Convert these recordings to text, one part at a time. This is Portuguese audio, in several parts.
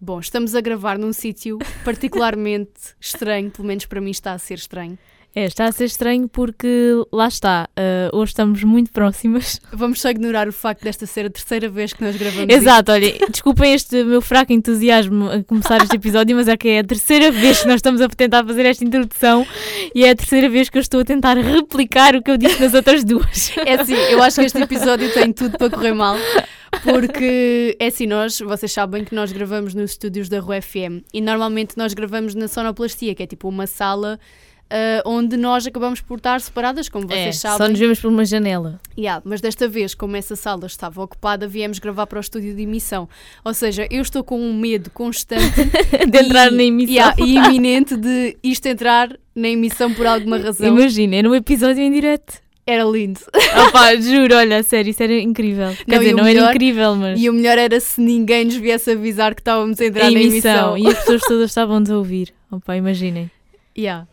Bom, estamos a gravar num sítio particularmente estranho, pelo menos para mim está a ser estranho. É, está a ser estranho porque lá está, uh, hoje estamos muito próximas. Vamos só ignorar o facto desta ser a terceira vez que nós gravamos. Exato, olha, desculpem este meu fraco entusiasmo a começar este episódio, mas é que é a terceira vez que nós estamos a tentar fazer esta introdução e é a terceira vez que eu estou a tentar replicar o que eu disse nas outras duas. É assim, eu acho que este episódio tem tudo para correr mal. Porque é assim, nós, vocês sabem que nós gravamos nos estúdios da Rua FM e normalmente nós gravamos na sonoplastia, que é tipo uma sala uh, onde nós acabamos por estar separadas, como vocês é, sabem. Só nos vemos por uma janela. Yeah, mas desta vez, como essa sala estava ocupada, viemos gravar para o estúdio de emissão. Ou seja, eu estou com um medo constante de entrar na emissão. Yeah, e iminente de isto entrar na emissão por alguma razão. Imagina, era um episódio em direto. Era lindo. Opa, juro, olha, sério, isso era incrível. Quer não, dizer, não melhor, era incrível, mas. E o melhor era se ninguém nos viesse avisar que estávamos a entrar a na emissão. E as pessoas todas estavam a ouvir. Opa, imaginem. Yeah.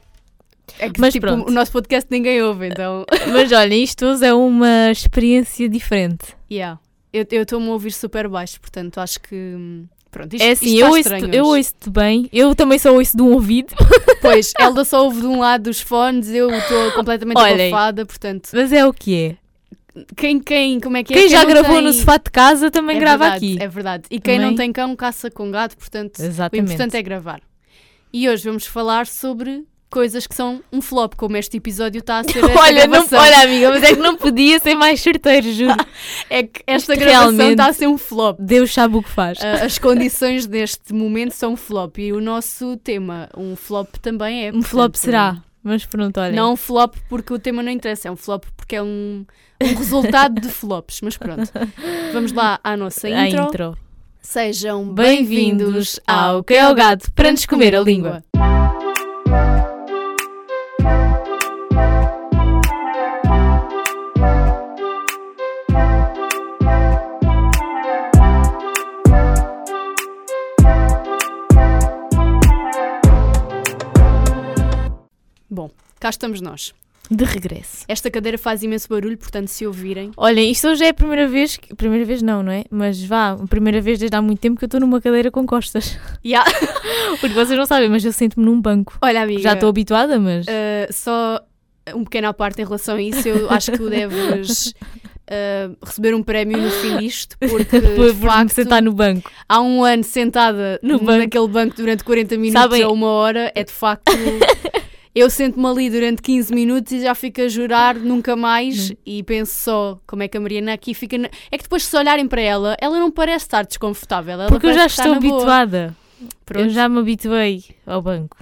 É que, mas tipo, pronto. o nosso podcast ninguém ouve, então. mas olha, isto é uma experiência diferente. Yeah. Eu estou-me a ouvir super baixo, portanto acho que. Hum, pronto, isto, é assim, eu ouço, eu ouço-te bem, eu também só ouço de um ouvido. Pois, ela só ouve de um lado dos fones, eu estou completamente abafada, portanto. Mas é o que é. Quem, quem, como é que é? Quem, quem já gravou tem... no sofá de casa também é grava verdade, aqui. É verdade. E quem também... não tem cão caça com gato, portanto, Exatamente. o importante é gravar. E hoje vamos falar sobre coisas que são um flop, como este episódio está a ser olha, não, olha, amiga, mas é que não podia ser mais certeiro, juro. é que esta Isto gravação está a ser um flop. Deus sabe o que faz. Uh, as condições deste momento são um flop e o nosso tema, um flop também é. Um portanto, flop será. Mas pronto, olha. Não um flop porque o tema não interessa, é um flop porque é um, um resultado de flops. Mas pronto. Vamos lá à nossa intro. A intro. Sejam bem-vindos ao Que é o Gato para nos comer a língua. Bom, cá estamos nós. De regresso. Esta cadeira faz imenso barulho, portanto, se ouvirem. Olhem, isto hoje é a primeira vez. Que, primeira vez não, não é? Mas vá, a primeira vez desde há muito tempo que eu estou numa cadeira com costas. Yeah. Porque vocês não sabem, mas eu sinto-me num banco. Olha, amiga. Já estou habituada, mas. Uh, só um pequeno à parte em relação a isso, eu acho que tu deves. Uh, receber um prémio no fim disto, porque por, de facto, sentar no banco. Há um ano sentada no banco. naquele banco durante 40 minutos Sabem... ou uma hora, é de facto eu sento-me ali durante 15 minutos e já fico a jurar nunca mais hum. e penso só como é que a Mariana aqui fica. Na... É que depois, se olharem para ela, ela não parece estar desconfortável. Ela Porque eu já estou habituada. Eu já me habituei ao banco.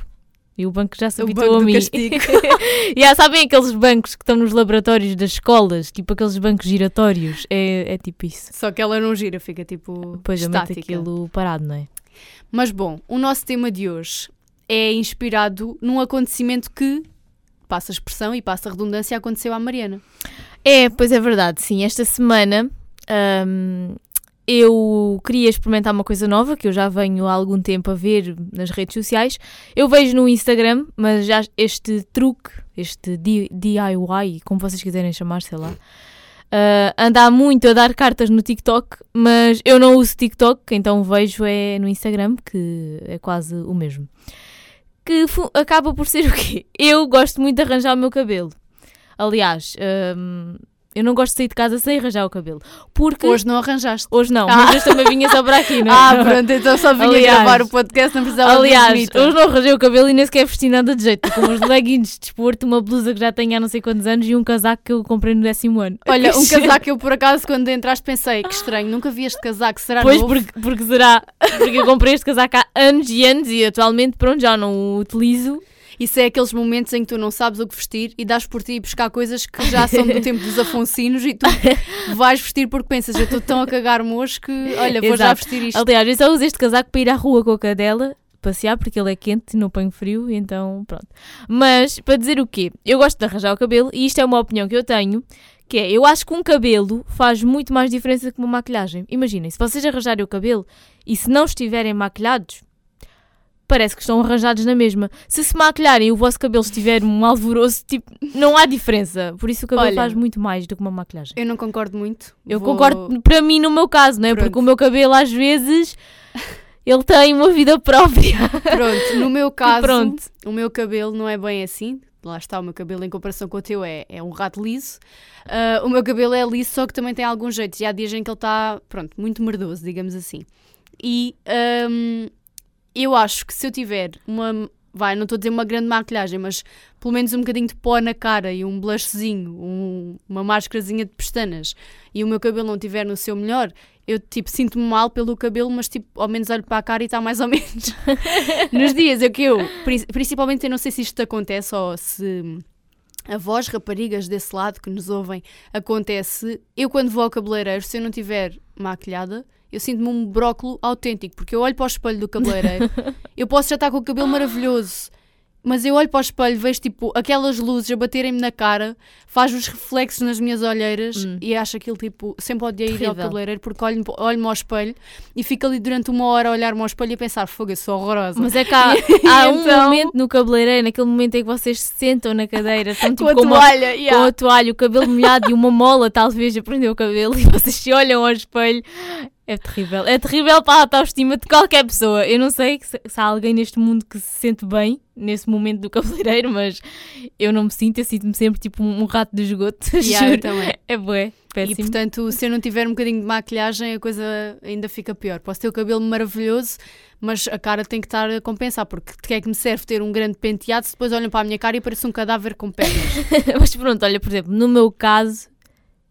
E o banco já se o habituou a mim. e yeah, sabem aqueles bancos que estão nos laboratórios das escolas, tipo aqueles bancos giratórios? É, é tipo isso. Só que ela não gira, fica tipo. Pois, estática. aquilo parado, não é? Mas bom, o nosso tema de hoje é inspirado num acontecimento que, passa a expressão e passa a redundância, aconteceu à Mariana. É, pois é verdade, sim. Esta semana hum, eu queria experimentar uma coisa nova que eu já venho há algum tempo a ver nas redes sociais. Eu vejo no Instagram, mas já este truque, este DIY, como vocês quiserem chamar, sei lá. Uh, anda muito a dar cartas no TikTok, mas eu não uso TikTok, então vejo é no Instagram, que é quase o mesmo que acaba por ser o quê? Eu gosto muito de arranjar o meu cabelo. Aliás, um, eu não gosto de sair de casa sem arranjar o cabelo. Porque... Hoje não arranjaste. Hoje não, ah. mas hoje também vinha só para aqui, não é? Ah, pronto, então só vinha aliás, gravar o podcast, não precisava Aliás, hoje não arranjei o cabelo e nem sequer vesti nada de jeito. Com uns leggings de desporto, uma blusa que já tenho há não sei quantos anos e um casaco que eu comprei no décimo ano. Olha, um casaco que eu por acaso quando entraste pensei, que estranho, nunca vi este casaco, será Pois, novo? porque, porque será, porque eu comprei este casaco há anos e anos e atualmente, pronto, já não o utilizo. Isso é aqueles momentos em que tu não sabes o que vestir e dás por ti buscar coisas que já são do tempo dos afonsinos e tu vais vestir porque pensas, eu estou tão a cagar-me hoje que, olha, vou Exato. já vestir isto. Aliás, eu só uso este casaco para ir à rua com a cadela passear porque ele é quente, não ponho frio, então pronto. Mas para dizer o quê? Eu gosto de arranjar o cabelo e isto é uma opinião que eu tenho, que é, eu acho que um cabelo faz muito mais diferença que uma maquilhagem. Imaginem, se vocês arranjarem o cabelo e se não estiverem maquilhados, parece que estão arranjados na mesma. Se se maquilharem e o vosso cabelo estiver um alvoroço, tipo, não há diferença. Por isso o cabelo Olha, faz muito mais do que uma maquilhagem. Eu não concordo muito. Eu Vou... concordo para mim no meu caso, não é? Pronto. Porque o meu cabelo às vezes ele tem uma vida própria. Pronto, no meu caso, Pronto. o meu cabelo não é bem assim. Lá está, o meu cabelo em comparação com o teu é, é um rato liso. Uh, o meu cabelo é liso, só que também tem alguns jeitos. E há dias em que ele está, pronto, muito merdoso, digamos assim. E um, eu acho que se eu tiver uma vai, não estou a dizer uma grande maquilhagem, mas pelo menos um bocadinho de pó na cara e um blushzinho, um, uma máscarazinha de pestanas e o meu cabelo não estiver no seu melhor, eu tipo sinto-me mal pelo cabelo, mas tipo ao menos olho para a cara e está mais ou menos. Nos dias é que eu, principalmente eu não sei se isto acontece ou se a voz raparigas desse lado que nos ouvem acontece, eu quando vou ao cabeleireiro, se eu não tiver maquilhada, eu sinto-me um brócolo autêntico, porque eu olho para o espelho do cabeleireiro, eu posso já estar com o cabelo maravilhoso, mas eu olho para o espelho, vejo tipo aquelas luzes a baterem-me na cara, faz os reflexos nas minhas olheiras hum. e acho aquilo tipo, sempre odiei ir ao cabeleireiro porque olho-me olho ao espelho e fico ali durante uma hora a olhar-me ao espelho e a pensar, fogo, eu sou horrorosa. Mas é que há, há um então... momento no cabeleireiro, naquele momento em que vocês se sentam na cadeira, estão tipo, com, a com, toalha, uma, yeah. com a toalha, o cabelo molhado e uma mola talvez a prender o cabelo e vocês se olham ao espelho é terrível. É terrível para a autoestima de qualquer pessoa. Eu não sei se, se, há alguém neste mundo que se sente bem nesse momento do cabeleireiro, mas eu não me sinto. Eu sinto-me sempre tipo um, rato de esgoto. Yeah, juro. Também. É bué. Péssimo. E portanto, se eu não tiver um bocadinho de maquilhagem, a coisa ainda fica pior. Posso ter o cabelo maravilhoso, mas a cara tem que estar a compensar, porque de que é que me serve ter um grande penteado se depois olham para a minha cara e parece um cadáver com pernas? mas pronto, olha, por exemplo, no meu caso,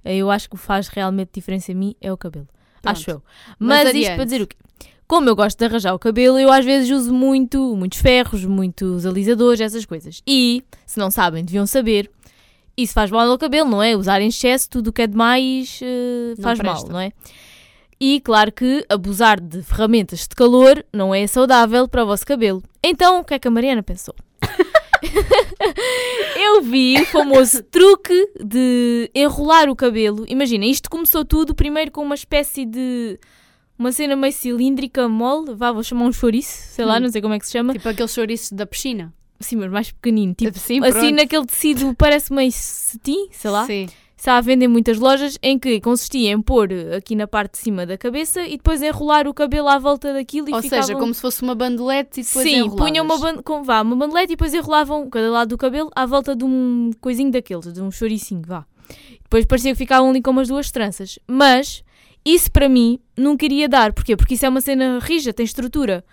eu acho que o que faz realmente diferença em mim é o cabelo. Pronto. acho eu. Mas, Mas isto para dizer o quê? Como eu gosto de arranjar o cabelo, eu às vezes uso muito, muitos ferros, muitos alisadores, essas coisas. E, se não sabem, deviam saber, isso faz mal ao cabelo, não é? Usar em excesso tudo o que é demais uh, faz mal, não é? E claro que abusar de ferramentas de calor não é saudável para o vosso cabelo. Então, o que é que a Mariana pensou? eu vi o famoso truque de enrolar o cabelo. Imagina, isto começou tudo primeiro com uma espécie de. Uma cena meio cilíndrica, mole, vá, vou chamar um chouriço, sei lá, hum. não sei como é que se chama. Tipo aquele chouriço da piscina. Sim, mas mais pequenino. Tipo, Sim, assim naquele tecido parece meio cetim, sei lá. Sim está a vender em muitas lojas, em que consistia em pôr aqui na parte de cima da cabeça e depois enrolar o cabelo à volta daquilo e Ou ficavam... seja, como se fosse uma bandelete e depois Sim, punham uma, ban... com, vá, uma bandelete e depois enrolavam cada lado do cabelo à volta de um coisinho daqueles, de um choricinho, vá. Depois parecia que ficavam ali com umas duas tranças. Mas isso para mim não queria dar. Porquê? Porque isso é uma cena rija, tem estrutura.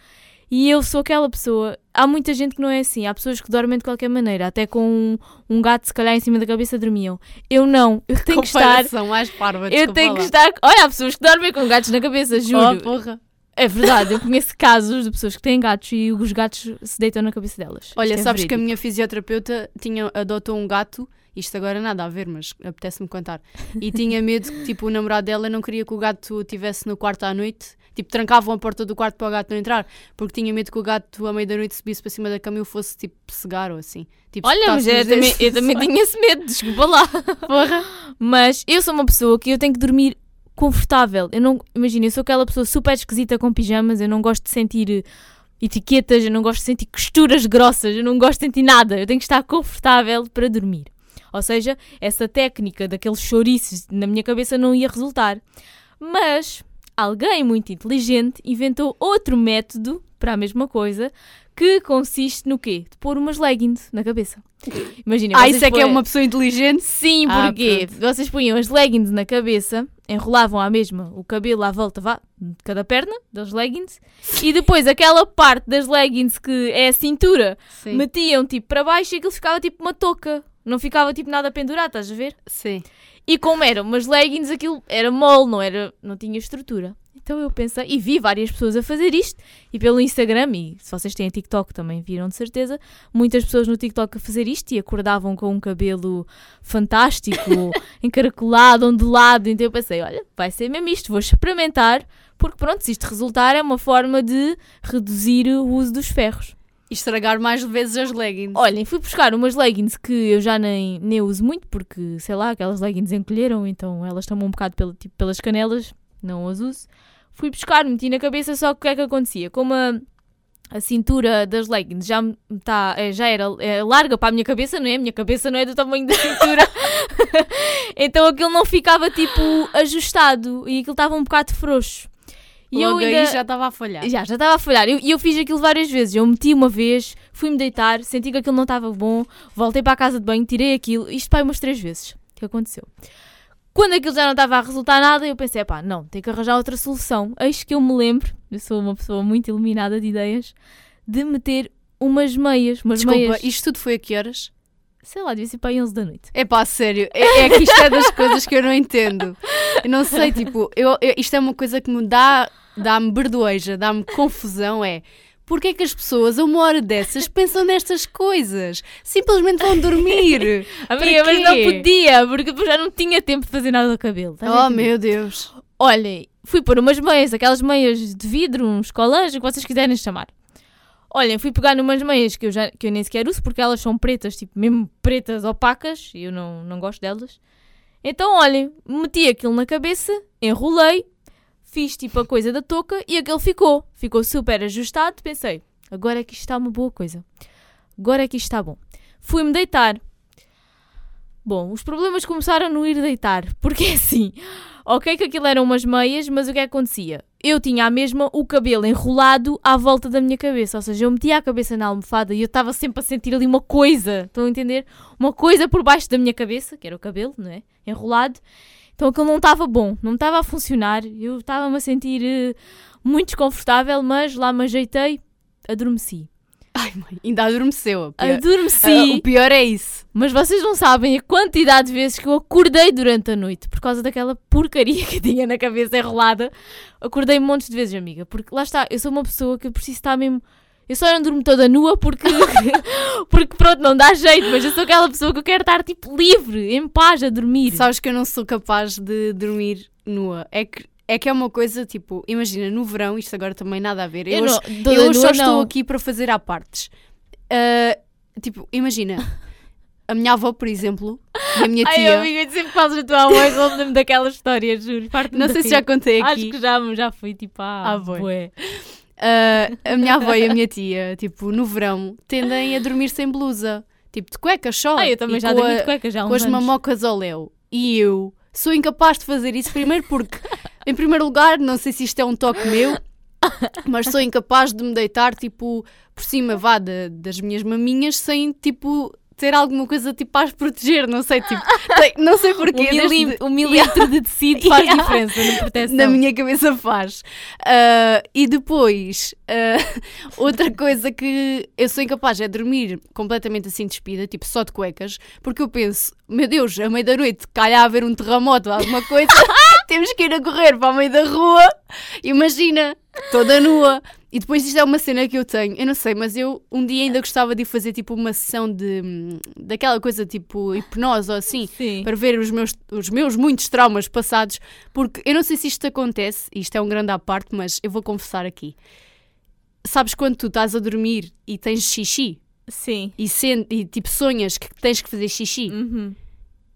E eu sou aquela pessoa. Há muita gente que não é assim. Há pessoas que dormem de qualquer maneira. Até com um, um gato, se calhar, em cima da cabeça dormiam. Eu não. Eu tenho que estar. mais parva, eu tenho que estar. Olha, há pessoas que dormem com gatos na cabeça, juro. Oh, porra. É verdade, eu conheço casos de pessoas que têm gatos e os gatos se deitam na cabeça delas. Olha, é sabes é que a minha fisioterapeuta tinha, adotou um gato, isto agora nada a ver, mas apetece-me contar, e tinha medo que tipo, o namorado dela não queria que o gato estivesse no quarto à noite Tipo, trancavam a porta do quarto para o gato não entrar, porque tinha medo que o gato à meia-noite subisse para cima da cama e o fosse tipo cegar ou assim. Tipo, Olha, mas eu também, eu também tinha esse medo, desculpa lá. Porra. Mas eu sou uma pessoa que eu tenho que dormir confortável. Eu não, imagina, eu sou aquela pessoa super esquisita com pijamas, eu não gosto de sentir etiquetas, eu não gosto de sentir costuras grossas, eu não gosto de sentir nada. Eu tenho que estar confortável para dormir. Ou seja, essa técnica daqueles chouriços na minha cabeça não ia resultar. Mas alguém muito inteligente inventou outro método para a mesma coisa que consiste no quê? De pôr umas leggings na cabeça. Imagina. Ah, isso é que é uma pessoa inteligente? Sim, ah, porque vocês punham as leggings na cabeça, enrolavam à mesma o cabelo à volta vá, de cada perna das leggings e depois aquela parte das leggings que é a cintura Sim. metiam tipo para baixo e aquilo ficava tipo uma touca. Não ficava tipo nada pendurado, estás a ver? Sim. E como eram umas leggings, aquilo era mole, não, era, não tinha estrutura. Então eu pensei, e vi várias pessoas a fazer isto, e pelo Instagram, e se vocês têm TikTok também viram de certeza, muitas pessoas no TikTok a fazer isto e acordavam com um cabelo fantástico, encaracolado, ondulado. Então eu pensei, olha, vai ser mesmo isto, vou experimentar, porque pronto, se isto resultar é uma forma de reduzir o uso dos ferros. E estragar mais vezes as leggings. Olhem, fui buscar umas leggings que eu já nem, nem uso muito, porque, sei lá, aquelas leggings encolheram, então elas estão um bocado pelo, tipo, pelas canelas, não as uso. Fui buscar, meti na cabeça, só que o que é que acontecia? Como a, a cintura das leggings já, tá, é, já era é, larga para a minha cabeça, não é? A minha cabeça não é do tamanho da cintura. então aquilo não ficava, tipo, ajustado e aquilo estava um bocado frouxo. E eu ainda... já estava a falhar. Já, já estava a falhar. E eu, eu, fiz aquilo várias vezes. Eu meti uma vez, fui-me deitar, senti que aquilo não estava bom, voltei para a casa de banho, tirei aquilo. Isto pai umas três vezes. Que aconteceu? Quando aquilo já não estava a resultar nada, eu pensei, pá, não, tem que arranjar outra solução. Eis que eu me lembro, eu sou uma pessoa muito iluminada de ideias, de meter umas meias. Umas Desculpa, meias... isto tudo foi a que horas? Sei lá, devia ser para aí 11 da noite. É pá, sério. É, é que isto é das coisas que eu não entendo. Eu não sei, tipo, eu, eu isto é uma coisa que me dá, dá-me berdoeja, dá-me confusão. É porque é que as pessoas, a uma hora dessas, pensam nestas coisas? Simplesmente vão dormir. Amiga, mas não podia, porque já não tinha tempo de fazer nada do cabelo. Oh, meu Deus. Olhem, fui pôr umas meias, aquelas meias de vidro, uns colãs, o que vocês quiserem chamar. Olhem, fui pegar numas meias que eu, já, que eu nem sequer uso porque elas são pretas, tipo, mesmo pretas opacas, e eu não, não gosto delas. Então, olhem, meti aquilo na cabeça, enrolei, fiz tipo a coisa da touca e aquele ficou. Ficou super ajustado. Pensei, agora é que isto está uma boa coisa. Agora é que isto está bom. Fui-me deitar. Bom, os problemas começaram a não ir deitar, porque é assim, ok que aquilo eram umas meias, mas o é que acontecia? Eu tinha a mesma o cabelo enrolado à volta da minha cabeça, ou seja, eu metia a cabeça na almofada e eu estava sempre a sentir ali uma coisa, estão a entender? Uma coisa por baixo da minha cabeça, que era o cabelo, não é? Enrolado. Então aquilo não estava bom, não estava a funcionar, eu estava-me a sentir uh, muito desconfortável, mas lá me ajeitei, adormeci. Ai, mãe, ainda adormeceu. Pior. Adormeci. Uh, o pior é isso. Mas vocês não sabem a quantidade de vezes que eu acordei durante a noite por causa daquela porcaria que tinha na cabeça enrolada. Acordei montes de vezes, amiga. Porque lá está, eu sou uma pessoa que preciso estar mesmo. Eu só não durmo toda nua porque. porque pronto, não dá jeito, mas eu sou aquela pessoa que eu quero estar tipo livre, em paz, a dormir. Sabes que eu não sou capaz de dormir nua. É que é que é uma coisa, tipo, imagina, no verão, isto agora também nada a ver. Eu, eu, não, eu só estou não. aqui para fazer à partes. Uh, tipo, imagina, a minha avó, por exemplo, e a minha tia. Ai, amiga, sempre fazes a tua avó, eu lembro daquela história, juro. Não sei se já contei aqui. Acho que já, já fui, tipo, ah, ah. Uh, a minha avó e a minha tia, tipo, no verão, tendem a dormir sem blusa. Tipo, de cuecas só. Ah, eu também já dormi de cuecas já há Com as mamocas ao léu. E eu sou incapaz de fazer isso, primeiro porque em primeiro lugar, não sei se isto é um toque meu, mas sou incapaz de me deitar, tipo, por cima, vá, de, das minhas maminhas, sem, tipo, ter alguma coisa tipo para as proteger, não sei, tipo, não sei porquê. O, milim, o milímetro de tecido faz diferença na proteção. Na minha cabeça faz. Uh, e depois, uh, outra coisa que eu sou incapaz é dormir completamente assim despida, tipo só de cuecas, porque eu penso, meu Deus, à meia da noite calha a haver um terremoto ou alguma coisa, temos que ir a correr para o meio da rua, imagina, toda nua. E depois isto é uma cena que eu tenho, eu não sei, mas eu um dia ainda gostava de fazer tipo uma sessão de daquela coisa tipo hipnose ou assim, Sim. para ver os meus, os meus muitos traumas passados, porque eu não sei se isto acontece, isto é um grande à parte, mas eu vou confessar aqui. Sabes quando tu estás a dormir e tens xixi? Sim. E, sente, e tipo sonhas que tens que fazer xixi? Uhum.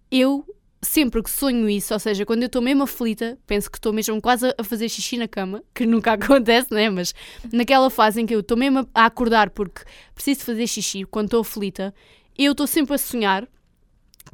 Eu sempre que sonho isso, ou seja, quando eu estou mesmo aflita, penso que estou mesmo quase a fazer xixi na cama, que nunca acontece, né? Mas naquela fase em que eu estou mesmo a acordar porque preciso fazer xixi, quando estou aflita, eu estou sempre a sonhar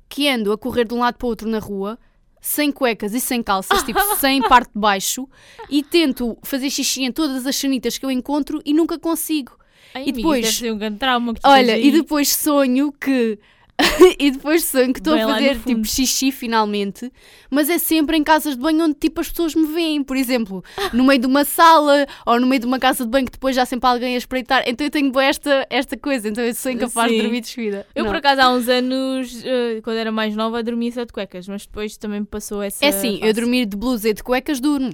que ando a correr de um lado para o outro na rua, sem cuecas e sem calças, tipo sem parte de baixo, e tento fazer xixi em todas as sanitas que eu encontro e nunca consigo. Ai, e depois, amiga, um grande trauma que olha, e depois sonho que e depois sonho que estou a fazer tipo xixi finalmente, mas é sempre em casas de banho onde tipo as pessoas me veem, por exemplo, no meio de uma sala ou no meio de uma casa de banho que depois já sempre alguém a espreitar. Então eu tenho esta, esta coisa, então eu sou incapaz Sim. de dormir despida. Eu Não. por acaso há uns anos, uh, quando era mais nova, dormia só de cuecas, mas depois também me passou essa. É sim, eu dormir de blusa e de cuecas durmo.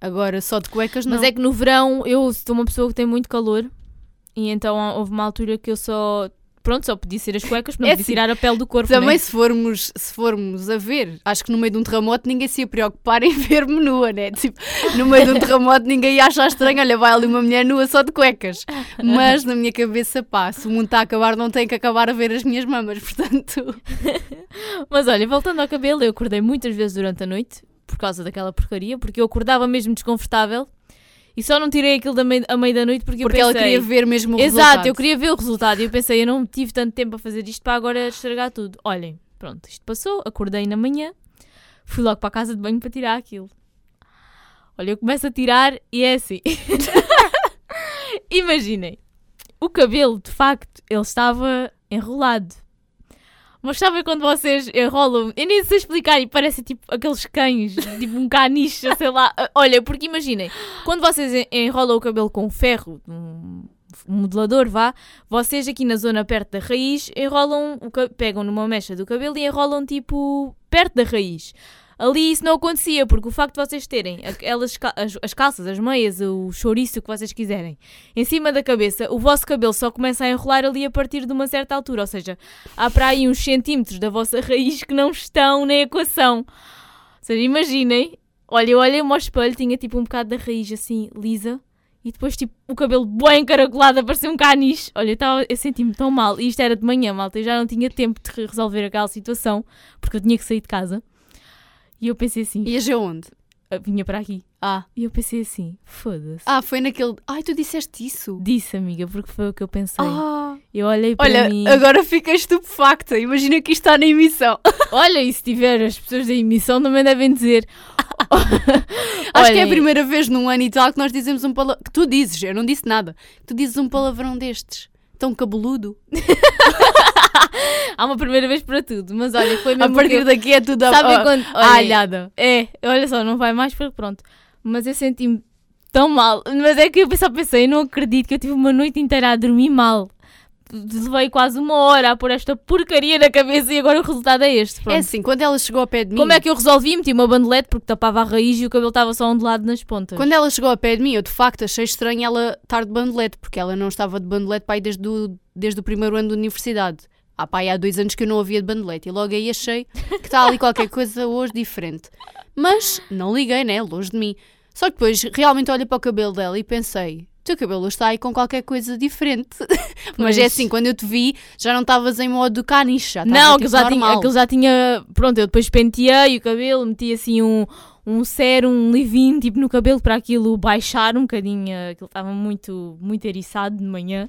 Agora só de cuecas não. Mas é que no verão eu sou uma pessoa que tem muito calor e então houve uma altura que eu só pronto, só podia ser as cuecas, não é podia assim, tirar a pele do corpo. Também né? se, formos, se formos a ver, acho que no meio de um terremoto ninguém se ia preocupar em ver-me nua, né? Tipo, no meio de um terremoto ninguém ia achar estranho, olha, vai ali uma mulher nua só de cuecas. Mas na minha cabeça, pá, se o mundo está a acabar, não tem que acabar a ver as minhas mamas, portanto. Mas olha, voltando ao cabelo, eu acordei muitas vezes durante a noite por causa daquela porcaria, porque eu acordava mesmo desconfortável e só não tirei aquilo da meio, a meio da noite porque, porque eu pensei... ela queria ver mesmo o Exato, resultado. Exato, eu queria ver o resultado. E eu pensei, eu não tive tanto tempo a fazer isto para agora estragar tudo. Olhem, pronto, isto passou, acordei na manhã, fui logo para a casa de banho para tirar aquilo. Olha, eu começo a tirar e é assim. Imaginem, o cabelo, de facto, ele estava enrolado. Mas sabem quando vocês enrolam? Eu nem sei explicar e parece tipo aqueles cães, tipo um caniche, sei lá. Olha, porque imaginem, quando vocês enrolam o cabelo com ferro, um modelador, vá, vocês aqui na zona perto da raiz enrolam, pegam numa mecha do cabelo e enrolam tipo perto da raiz. Ali isso não acontecia, porque o facto de vocês terem aquelas, as, as calças, as meias, o chouriço que vocês quiserem, em cima da cabeça, o vosso cabelo só começa a enrolar ali a partir de uma certa altura. Ou seja, há para aí uns centímetros da vossa raiz que não estão na equação. Ou seja, imaginem, olha, eu olhei-me ao espelho, tinha tipo um bocado da raiz assim, lisa. E depois, tipo, o cabelo bem encaracolado, parecia um caniche. Olha, eu, eu senti-me tão mal. E isto era de manhã, malta. Eu já não tinha tempo de resolver aquela situação, porque eu tinha que sair de casa. E eu pensei assim. Ias aonde? Vinha para aqui. Ah. E eu pensei assim, foda-se. Ah, foi naquele. Ai, tu disseste isso? Disse, amiga, porque foi o que eu pensei. Ah. Eu olhei para Olha, mim. agora fiquei estupefacta. Imagina que isto está na emissão. Olha, e se tiver as pessoas da emissão também devem dizer. Acho que é a primeira vez num ano e tal que nós dizemos um palavrão. Que tu dizes, eu não disse nada. Tu dizes um palavrão destes. Tão cabeludo. Há uma primeira vez para tudo, mas olha, foi mesmo. A partir que... daqui é tudo a quando. Olha, alhada. É, olha só, não vai mais, porque pronto. Mas eu senti-me tão mal. Mas é que eu pensava, pensei, eu não acredito que eu tive uma noite inteira a dormir mal. Levei quase uma hora a pôr esta porcaria na cabeça e agora o resultado é este. Pronto. É assim, quando ela chegou ao pé de mim. Como é que eu resolvi? Meti uma bandelete porque tapava a raiz e o cabelo estava só ondulado nas pontas. Quando ela chegou ao pé de mim, eu de facto achei estranho ela estar de bandelete, porque ela não estava de bandelete para aí desde o, desde o primeiro ano de universidade. Ah, pá, há dois anos que eu não havia de bandelete e logo aí achei que está ali qualquer coisa hoje diferente. Mas não liguei, né? Longe de mim. Só que depois realmente olhei para o cabelo dela e pensei: teu cabelo está aí com qualquer coisa diferente. Mas é assim, quando eu te vi, já não estavas em modo caniche, já Não, tipo, aquilo já, tinha, aquilo já tinha. Pronto, eu depois penteei o cabelo, meti assim um, um sérum, um leave tipo no cabelo para aquilo baixar um bocadinho. Aquilo estava muito, muito eriçado de manhã.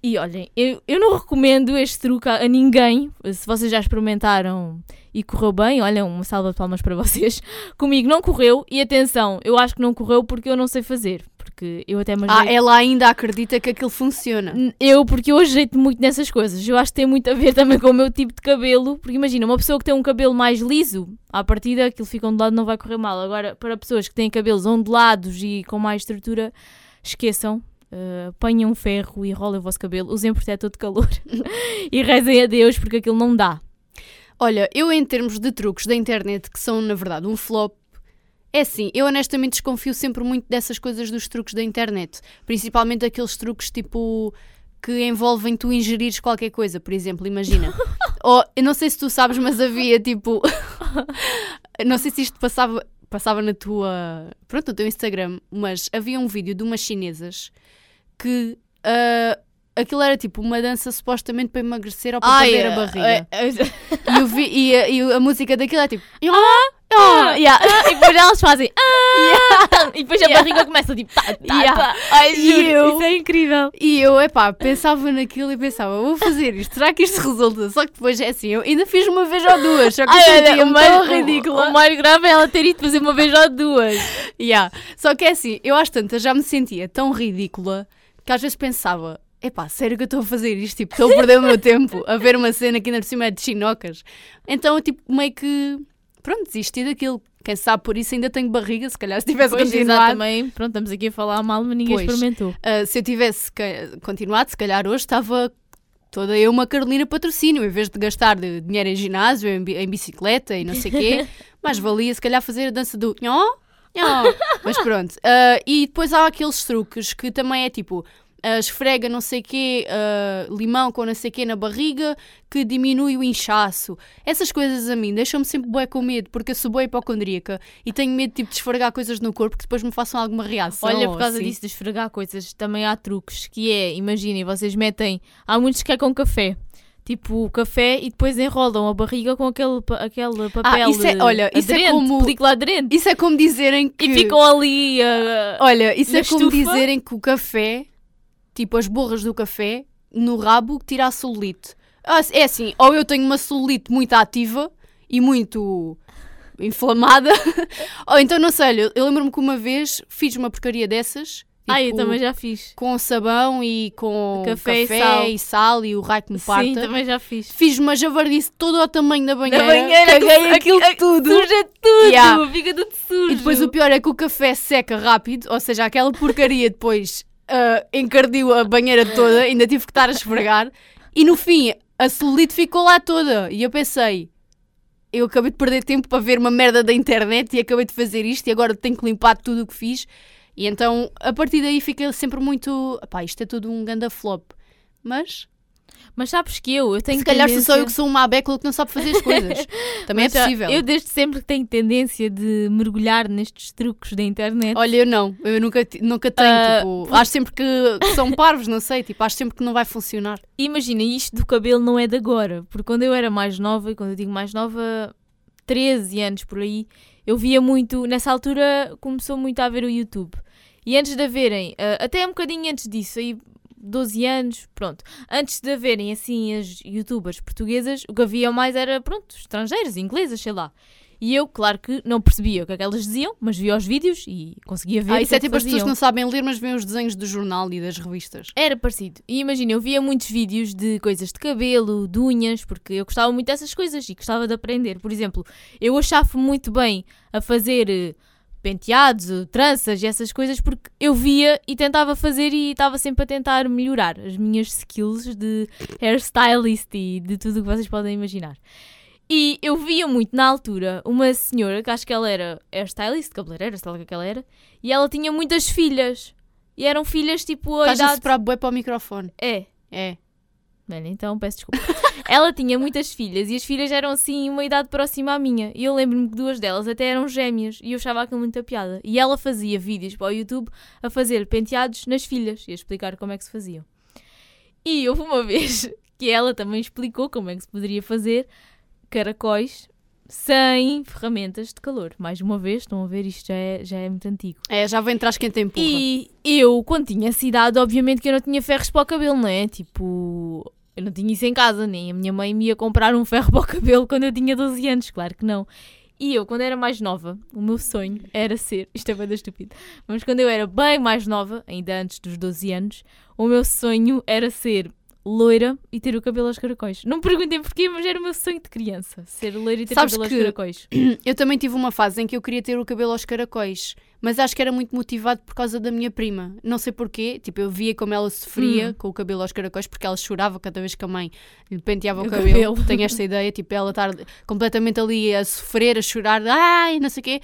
E olhem, eu, eu não recomendo este truque a, a, ninguém. Se vocês já experimentaram e correu bem, olha, uma salva de palmas para vocês. Comigo não correu e atenção, eu acho que não correu porque eu não sei fazer. Porque eu até Ah, ela ainda acredita que aquilo funciona. Eu, porque eu ajeito muito nessas coisas. Eu acho que tem muito a ver também com o meu tipo de cabelo. Porque imagina, uma pessoa que tem um cabelo mais liso, à partida aquilo fica ondulado não vai correr mal. Agora, para pessoas que têm cabelos ondulados e com mais estrutura, esqueçam Uh, apanhem um ferro e rolem o vosso cabelo, usem protetor de calor e rezem a Deus porque aquilo não dá. Olha, eu em termos de truques da internet que são na verdade um flop, é assim, eu honestamente desconfio sempre muito dessas coisas dos truques da internet, principalmente aqueles truques tipo que envolvem tu ingerires qualquer coisa, por exemplo, imagina. Ou, eu não sei se tu sabes, mas havia tipo. não sei se isto passava, passava na tua. Pronto, no teu Instagram, mas havia um vídeo de umas chinesas que uh, aquilo era tipo uma dança supostamente para emagrecer ou para Ai, perder a é, barriga. é, é. E, vi- e a, e a música daquilo é tipo. Ah, Ah, yeah. ah, e depois elas fazem ah, e depois a barriga começa tipo tá, tá, Yeah. tá. Ai, juro, eu- isso é incrível. E eu, epá, pensava naquilo e pensava, vou fazer isto, será que isto resulta? Só que depois é assim, eu ainda fiz uma vez ou duas, só que Ai, eu olha, o, mais, tão o, ridícula. o mais grave é ela ter ido fazer uma vez ou duas. Yeah. Só que é assim, eu às tantas já me sentia tão ridícula que às vezes pensava, epá, sério que eu estou a fazer isto? Tipo, estou a perder o meu tempo a ver uma cena que ainda por cima é de chinocas. Então eu tipo, meio que, pronto, desisti daquilo. Quem sabe por isso ainda tenho barriga, se calhar se tivesse Pois, continuado. também, pronto, estamos aqui a falar mal, mas ninguém Pois. experimentou. Uh, se eu tivesse continuado, se calhar hoje estava toda eu uma Carolina patrocínio, em vez de gastar de dinheiro em ginásio, em, em bicicleta e não sei o quê, mais valia se calhar fazer a dança do nhó, nhó. Mas pronto. Uh, e depois há aqueles truques que também é tipo. uh, esfrega não sei quê, uh, limão com não sei quê na barriga que diminui o inchaço. Essas coisas a mim deixam-me sempre bué com medo, porque eu sou bué hipocondríaca e tenho medo tipo, de esfregar coisas no corpo que depois me façam alguma reação. Olha, por causa assim. disso de esfregar coisas, também há truques, que é, imaginem, vocês metem, há muitos que é com café. Tipo, café e depois enrolam a barriga com aquele, aquele papel isso é- olha, isso é aderente, como- película aderente. Isso é como dizerem que. E ficam ali uh, Olha, isso é como estufa. dizerem que o café, tipo as borras do café, no rabo tira a celulite. Ah, É assim, ou eu tenho uma celulite muito ativa e muito. inflamada. Ou então, não sei, eu lembro-me que uma vez fiz uma porcaria dessas. Ah, eu também já fiz. Com sabão e com Café café, e sal. e, sal. e o raio que me parta. Sim, também já fiz. Fiz uma javardice todo ao tamanho da banheira. banheira, caguei aquilo- aquilo tudo. Suja tudo! Yeah. Fica tudo sujo. E depois o pior é que o café seca rápido, ou seja, aquela porcaria depois ah, encardiu a banheira toda, ainda tive que estar a esfregar. E no fim, a celulite ficou lá toda. E eu pensei, eu acabei de perder tempo para ver uma merda da internet e acabei de fazer isto e agora tenho que limpar tudo o que fiz. E então, a partir daí fica sempre muito, pá, isto é tudo um ganda flop. Mas, Mas sabes que eu, eu tenho se calhar sou só eu tendência- que sou uma abécula que não sabe fazer as coisas. Também é Mas já- possível. Eu desde sempre tenho tendência de mergulhar nestes truques da internet. Olha, eu não, eu nunca, nunca tenho, Ah, tipo, acho sempre que, que são parvos, não sei, tipo, acho sempre que não vai funcionar. Imagina, isto do cabelo não é de agora, porque quando eu era mais nova, e quando eu digo mais nova, 13 anos por aí, eu via muito, nessa altura começou muito a ver o YouTube. E antes de haverem, ah, até um bocadinho antes disso, aí 12 anos, pronto, antes de haverem assim as youtubers portuguesas, o que havia mais era, pronto, estrangeiras, inglesas, sei lá. E eu, claro que não percebia o que é que elas diziam, mas via os vídeos e conseguia ver Ah, isso é é tipo as pessoas que não sabem ler, mas veem os desenhos do jornal e das revistas. Era parecido. E imagina, eu via muitos vídeos de coisas de cabelo, de unhas, porque eu gostava muito dessas coisas e gostava de aprender. Por exemplo, eu achava muito bem a fazer eh, penteados, tranças e essas coisas porque eu via e tentava fazer e estava sempre a tentar melhorar as minhas skills de hairstylist e de tudo o que vocês podem imaginar. E eu via muito na altura uma senhora, que acho que ela era hairstylist, cabeleireira, sei lá o que ela era, e ela tinha muitas filhas. E eram filhas tipo a a idade... soprar bué para o microfone. É, É. Olha, então peço desculpa. ela tinha muitas filhas e as filhas eram assim uma idade próxima à minha. E eu lembro-me que duas delas até eram gêmeas e eu achava aquilo muita piada. E ela fazia vídeos para o YouTube a fazer penteados nas filhas e a explicar como é que se faziam. E houve uma vez que ela também explicou como é que se poderia fazer caracóis sem ferramentas de calor. Mais uma vez, estão a ver, isto já é, já é muito antigo. É, já vem atrás quem tem empurra. E eu, quando tinha essa idade, obviamente que eu não tinha ferros para o cabelo, não é? Tipo, eu não tinha isso em casa, nem a minha mãe me ia comprar um ferro para o cabelo quando eu tinha 12 anos, claro que não. E eu, quando era mais nova, o meu sonho era ser, isto é bem estúpido, mas quando eu era bem mais nova, ainda antes dos 12 anos, o meu sonho era ser loira e ter o cabelo aos caracóis. Não me perguntem porquê, mas era o meu sonho de criança, ser loira e ter Sabes cabelo que- aos caracóis. Eu também tive uma fase em que eu queria ter o cabelo aos caracóis, mas acho que era muito motivado por causa da minha prima. Não sei porquê, tipo, eu via como ela sofria Hum. com o cabelo aos caracóis, porque ela chorava cada vez que a mãe lhe penteava o, O cabelo. cabelo. Tenho esta ideia, tipo, ela estar completamente ali a sofrer, a chorar, ai, não sei o quê.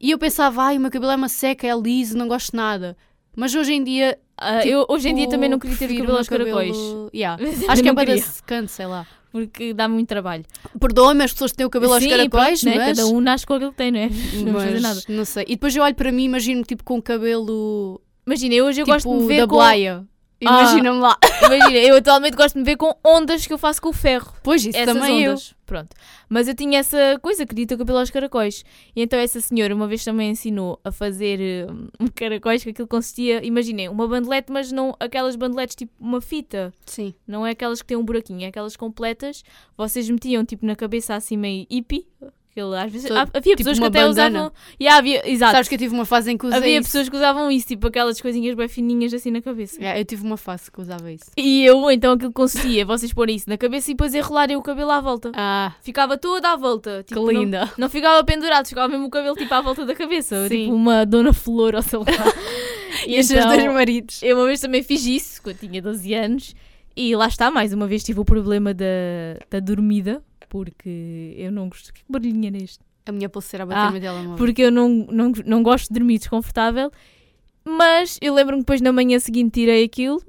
E eu pensava, ai, o meu cabelo é uma seca, é liso, não gosto de nada. Mas hoje em dia. Ah, tipo, eu hoje em dia também não queria ter o cabelo aos caracóis. cabelo- Yeah. Eu Acho que é para queria. secante, sei lá. porque dá muito trabalho. Perdoa-me as pessoas que têm o cabelo aos Sim, caracóis, pronto, né? mas. Cada um nasce com aquilo que tem, não é? Não fazer mas nada. não sei. E depois eu olho para mim e imagino-me tipo com o cabelo Imagina, eu hoje eu tipo gosto de me ver da com... Blaia. Ah. Imagina-me lá. Imagina, eu atualmente gosto de me ver com ondas que eu faço com o ferro. Pois isso Essas também eu. ondas. Pronto. Mas eu tinha essa coisa, queria ter o cabelo aos caracóis. E então essa senhora uma vez também ensinou a fazer um caracóis que aquilo consistia, imaginem, uma bandelete, mas não aquelas bandeletes tipo uma fita. Sim. Não é aquelas que têm um buraquinho, é aquelas completas. Vocês metiam tipo na cabeça assim meio hippie. Aquele, às vezes, Todo- havia tipo pessoas que até bandana. usavam. E havia, exato. Sabes que eu tive uma fase em que usei havia isso. pessoas que usavam isso, tipo aquelas coisinhas bem fininhas assim na cabeça. Yeah, eu tive uma fase que usava isso. E eu, então, aquilo que consistia, vocês porem isso na cabeça e depois enrolarem o cabelo à volta. Ah, Ficava toda à volta. que Tipo, não- linda. Não, ficava pendurado, ficava mesmo o cabelo tipo à volta da cabeça. Sim. Tipo uma dona flor ou sei lá. E os seus então, dois maridos. eu uma vez também fiz isso, quando tinha 12 anos. E lá está, mais uma vez tive o problema da, da dormida. Porque eu não gosto. Que barulhinho era este? A minha pulseira a bater Ah, telemóvel. Porque eu não, não, não gosto de dormir desconfortável. Mas eu lembro-me que depois na manhã seguinte tirei aquilo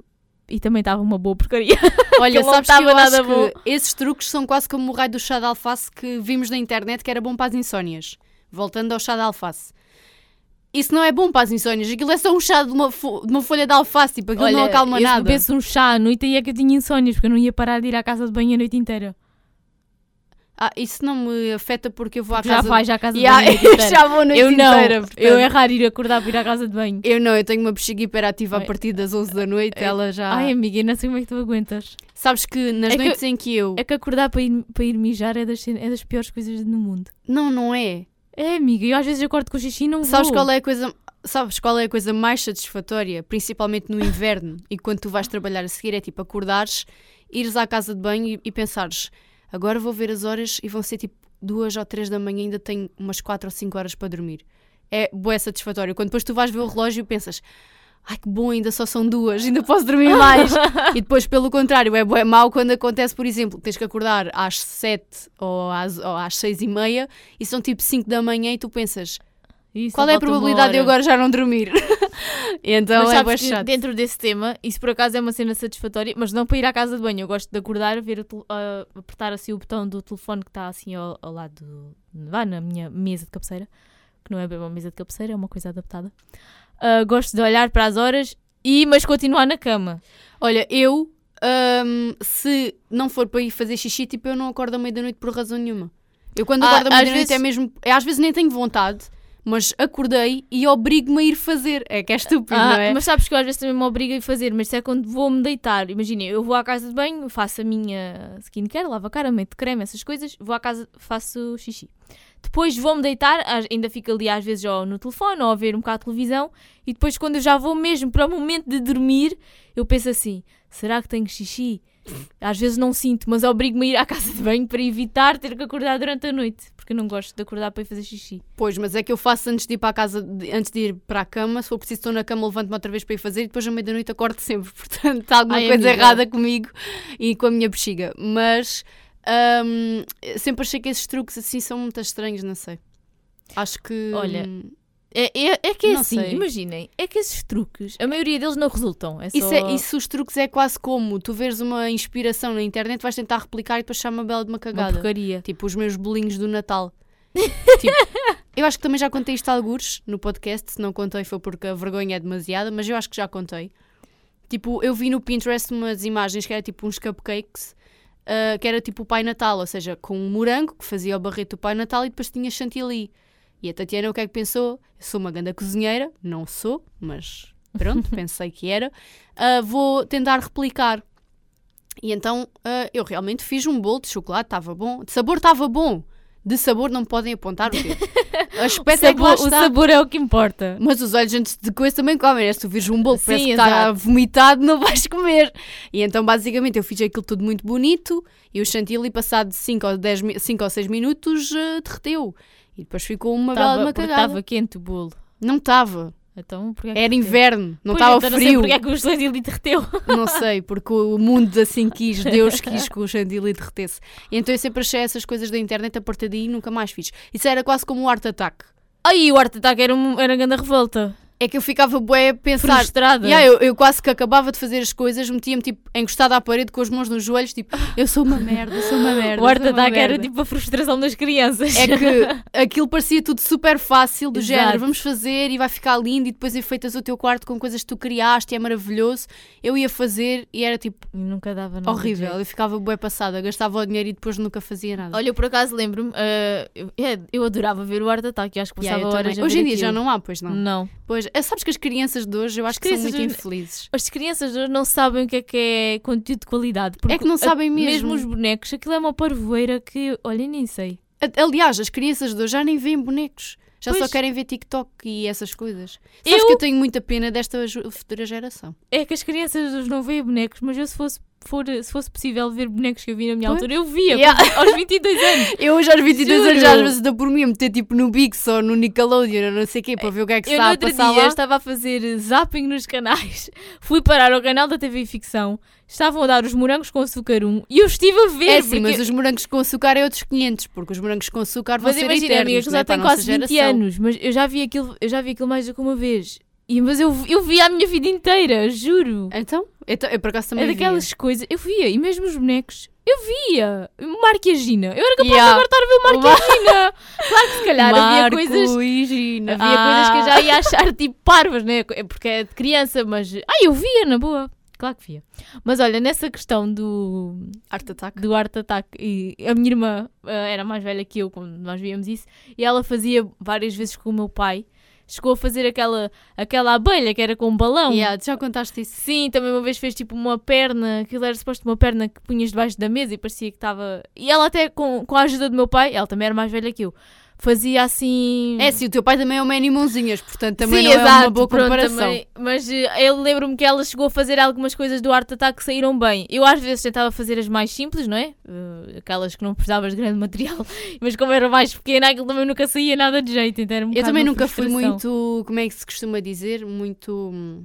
e também estava uma boa porcaria. Olha, não sabes estava eu nada bom. esses truques são quase como o raio do chá de alface que vimos na internet que era bom para as insónias. Voltando ao chá de alface. Isso não é bom para as insónias. Aquilo é só um chá de uma, fo- de uma folha de alface. Tipo, aquilo não acalma eu nada. bebesse um chá à noite e é que eu tinha insónias, porque eu não ia parar de ir à casa de banho a noite inteira. Ah, isso não me afeta porque eu vou à já casa... vais à casa Yeah, de banho eu inteira. já vou noite eu não, inteira. portanto. eu é raro ir acordar para ir à casa de banho. Eu não, eu tenho uma bexiga hiperativa a partir das 11 da noite. Ela já... Ai amiga, eu não sei como é que tu aguentas. Sabes que nas É que- noites em que eu... É que acordar para ir, para ir mijar é das, é das piores coisas no mundo. Não, não é. É, amiga, eu às vezes acordo com xixi e não Sabes vou. qual é a coisa... Sabes qual é a coisa mais satisfatória, principalmente no inverno e quando tu vais trabalhar a seguir? É tipo acordares, ires à casa de banho e, e pensares agora vou ver as horas e vão ser tipo duas ou três da manhã ainda tenho umas quatro ou cinco horas para dormir. É boa satisfatório. Quando depois tu vais ver o relógio e pensas ai que bom, ainda só são duas, ainda posso dormir mais. e depois, pelo contrário, é, é mau quando acontece, por exemplo, tens que acordar às sete ou às, ou às seis e meia e são tipo cinco da manhã e tu pensas Isso, qual é a probabilidade de eu agora já não dormir? então mas é chato. dentro desse tema, isso por acaso é uma cena satisfatória, mas não para ir à casa de banho. Eu gosto de acordar, ver ah, apertar assim o botão do telefone que está assim ao, ao lado, do, vá na minha mesa de cabeceira, que não é bem uma mesa de cabeceira, é uma coisa adaptada. Ah, gosto de olhar para as horas e mas continuar na cama. Olha, eu, hum, se não for para ir fazer xixi, tipo, eu não acordo à meia da noite por razão nenhuma. Eu quando Ah, acordo à meia da noite é vezes- mesmo. É, às vezes nem tenho vontade, mas acordei e obrigo-me a ir fazer. É que é estúpido, Ah, não é? Mas sabes que eu às vezes também me obrigo a ir fazer, mas isso é quando vou-me deitar. Imagina, eu vou à casa de banho, faço a minha skincare, lavo a cara, meto creme, essas coisas, vou à casa, faço xixi. Depois vou-me deitar, ainda fico ali às vezes ou no telefone ou a ver um bocado de televisão, e depois quando eu já vou mesmo para o momento de dormir, eu penso assim: será que tenho xixi? Às vezes não sinto, mas obrigo-me a ir à casa de banho para evitar ter que acordar durante a noite, porque eu não gosto de acordar para ir fazer xixi. Pois, mas é que eu faço antes de ir para a casa, de- antes de ir para a cama. Se for preciso, estou na cama, levanto-me outra vez para ir fazer e depois à meia da noite acordo sempre. Portanto, está alguma Ai, coisa amiga. errada comigo e com a minha bexiga. Mas hum, sempre achei que esses truques assim são muito estranhos, não sei. Acho que. Olha, É, é, é que é Não assim, sei. imaginem, é que esses truques, a maioria deles não resultam. É só... Isso, é, isso os truques é quase como tu veres uma inspiração na internet, vais tentar replicar e depois chama uma bela de uma uma cagada. porcaria. Tipo os meus bolinhos do Natal. Tipo, eu acho que também já contei isto a algures no podcast. Se não contei foi porque a vergonha é demasiada, mas eu acho que já contei. Tipo, eu vi no Pinterest umas imagens que era tipo uns cupcakes, ah, que era tipo o Pai Natal, ou seja, com um morango que fazia o barreto do Pai Natal e depois tinha chantilly. E a Tatiana o que é que pensou? Eu sou uma grande cozinheira, não sou, mas pronto, pensei que era. Ah, vou tentar replicar. E então ah, eu realmente fiz um bolo de chocolate, estava bom. De sabor estava bom. De sabor não podem apontar o dedo. O O aspecto é sabor, o sabor é o que importa. Mas os olhos antes de coisa também comem? Se tu vires um bolo Sim, parece que está vomitado, não vais comer. E então, basicamente, eu fiz aquilo tudo muito bonito e o chantilly, passado 5 ou, 10, 5 ou 6 minutos, eh, derreteu. E depois ficou uma bela de uma cagada. Estava quente o bolo. Não estava. Então, é Era inverno, não estava então Não sei frio. porque é que o chantilly derreteu. Não sei, porque o mundo assim quis, Deus quis que o chantilly derretesse. E então eu sempre achei essas coisas da internet, a partir daí nunca mais fiz. Isso era quase como o Art Attack. Aí o Art Attack era, um, era grande revolta. É que eu ficava bué a pensar. Frustrada. Yeah, eu, eu quase que acabava de fazer as coisas, metia-me tipo encostada à parede com as mãos nos joelhos, tipo, eu sou uma merda, sou uma merda. o uma Attack era tipo a frustração das crianças. É que aquilo parecia tudo super fácil, do Exato. género, vamos fazer e vai ficar lindo, e depois enfeitas o teu quarto com coisas que tu criaste, e é maravilhoso. Eu ia fazer e era tipo E nunca dava nada. horrível, eu ficava bué passada, gastava o dinheiro e depois nunca fazia nada. Olha, eu por acaso lembro-me, ah, eu, é, eu adorava ver o Art Attack, eu acho que Yeah, passava eu horas Hoje em dia já aquilo. não há, pois não. Não. Pois, eh, sabes que as crianças de hoje eu acho As que são muito infelizes. As crianças de hoje não sabem o que é que é conteúdo de qualidade. porque É que não sabem mesmo. Mesmo os bonecos, aquilo é uma parvoeira que, olha, nem sei. Aliás, as crianças de hoje já nem veem bonecos. Já só Pois. querem ver TikTok e essas coisas. Sabes Eu- que eu tenho muita pena desta futura geração. É que as crianças hoje não veem bonecos, mas eu se fosse, for, se fosse possível ver bonecos que eu vi na minha altura, eu via, Yeah. aos 22 anos. Eu hoje aos 22 Juro. anos já às vezes dou por mim a meter tipo no Bix ou no Nickelodeon ou não sei o quê para ver o que é que Eu está a passar dia lá. estava a fazer zapping nos canais, fui parar ao canal da TV Ficção, estavam a dar os morangos com açúcar 1 e eu estive a ver. É sim, porque- mas os morangos com açúcar é outros 500, porque os morangos com açúcar vão Mas ser imagina, amiga, eternos, que não é? já tem quase 20 geração. anos, mas eu já vi aquilo, eu já vi aquilo mais do que uma vez. E, mas eu, eu vi a minha vida inteira, juro. Então, então, eu por acaso também É daquelas coisas, eu via, e mesmo os bonecos, eu via. Marco e Gina, eu era capaz Yeah. de agora estar a ver o Marco e a Gina. Claro que se calhar havia Marco coisas. e Gina. Havia Ah. coisas que eu já ia achar tipo parvas, né? É Porque é de criança, mas. Ah, eu via, na boa. Claro que via. Mas olha, nessa questão do, Art Attack. do Art Attack, e a minha irmã ah, era mais velha que eu quando nós víamos isso, e ela fazia várias vezes com o meu pai. Chegou a fazer aquela, aquela abelha que era com um balão. Yeah, já contaste isso. Sim, também uma vez fez tipo uma perna, aquilo era suposto uma perna que punhas debaixo da mesa e parecia que estava. E ela até com, com a ajuda do meu pai, ela também era mais velha que eu, fazia assim. É, sim, o teu pai também é uma animãozinhas, portanto também sim, não exato, é uma boa pronto, comparação. Também, mas uh, eu lembro-me que ela chegou a fazer algumas coisas do Art Attack que saíram bem. Eu às vezes tentava fazer as mais simples, não é? Uh, aquelas que não precisavas de grande material, mas como era mais pequena, aquilo também nunca saía nada de jeito. Então um eu também nunca fui muito, como é que se costuma dizer? Muito. Hum,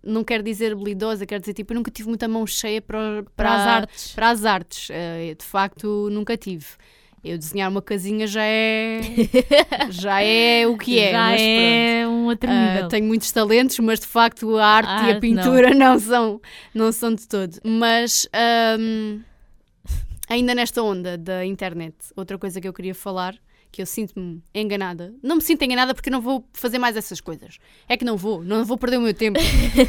não quero dizer habilidosa, quero dizer tipo, eu nunca tive muita mão cheia para, para, para as artes. Para as artes. Uh, de facto, nunca tive. Eu desenhar uma casinha já é já é o que é. Já é um outro nível. Uh, tenho muitos talentos, mas de facto a arte, a arte e a pintura não. não. são não são de todo. Mas um, ainda nesta onda da internet, outra coisa que eu queria falar que eu sinto-me enganada. Não me sinto enganada porque não vou fazer mais essas coisas. É que não vou, não vou perder o meu tempo.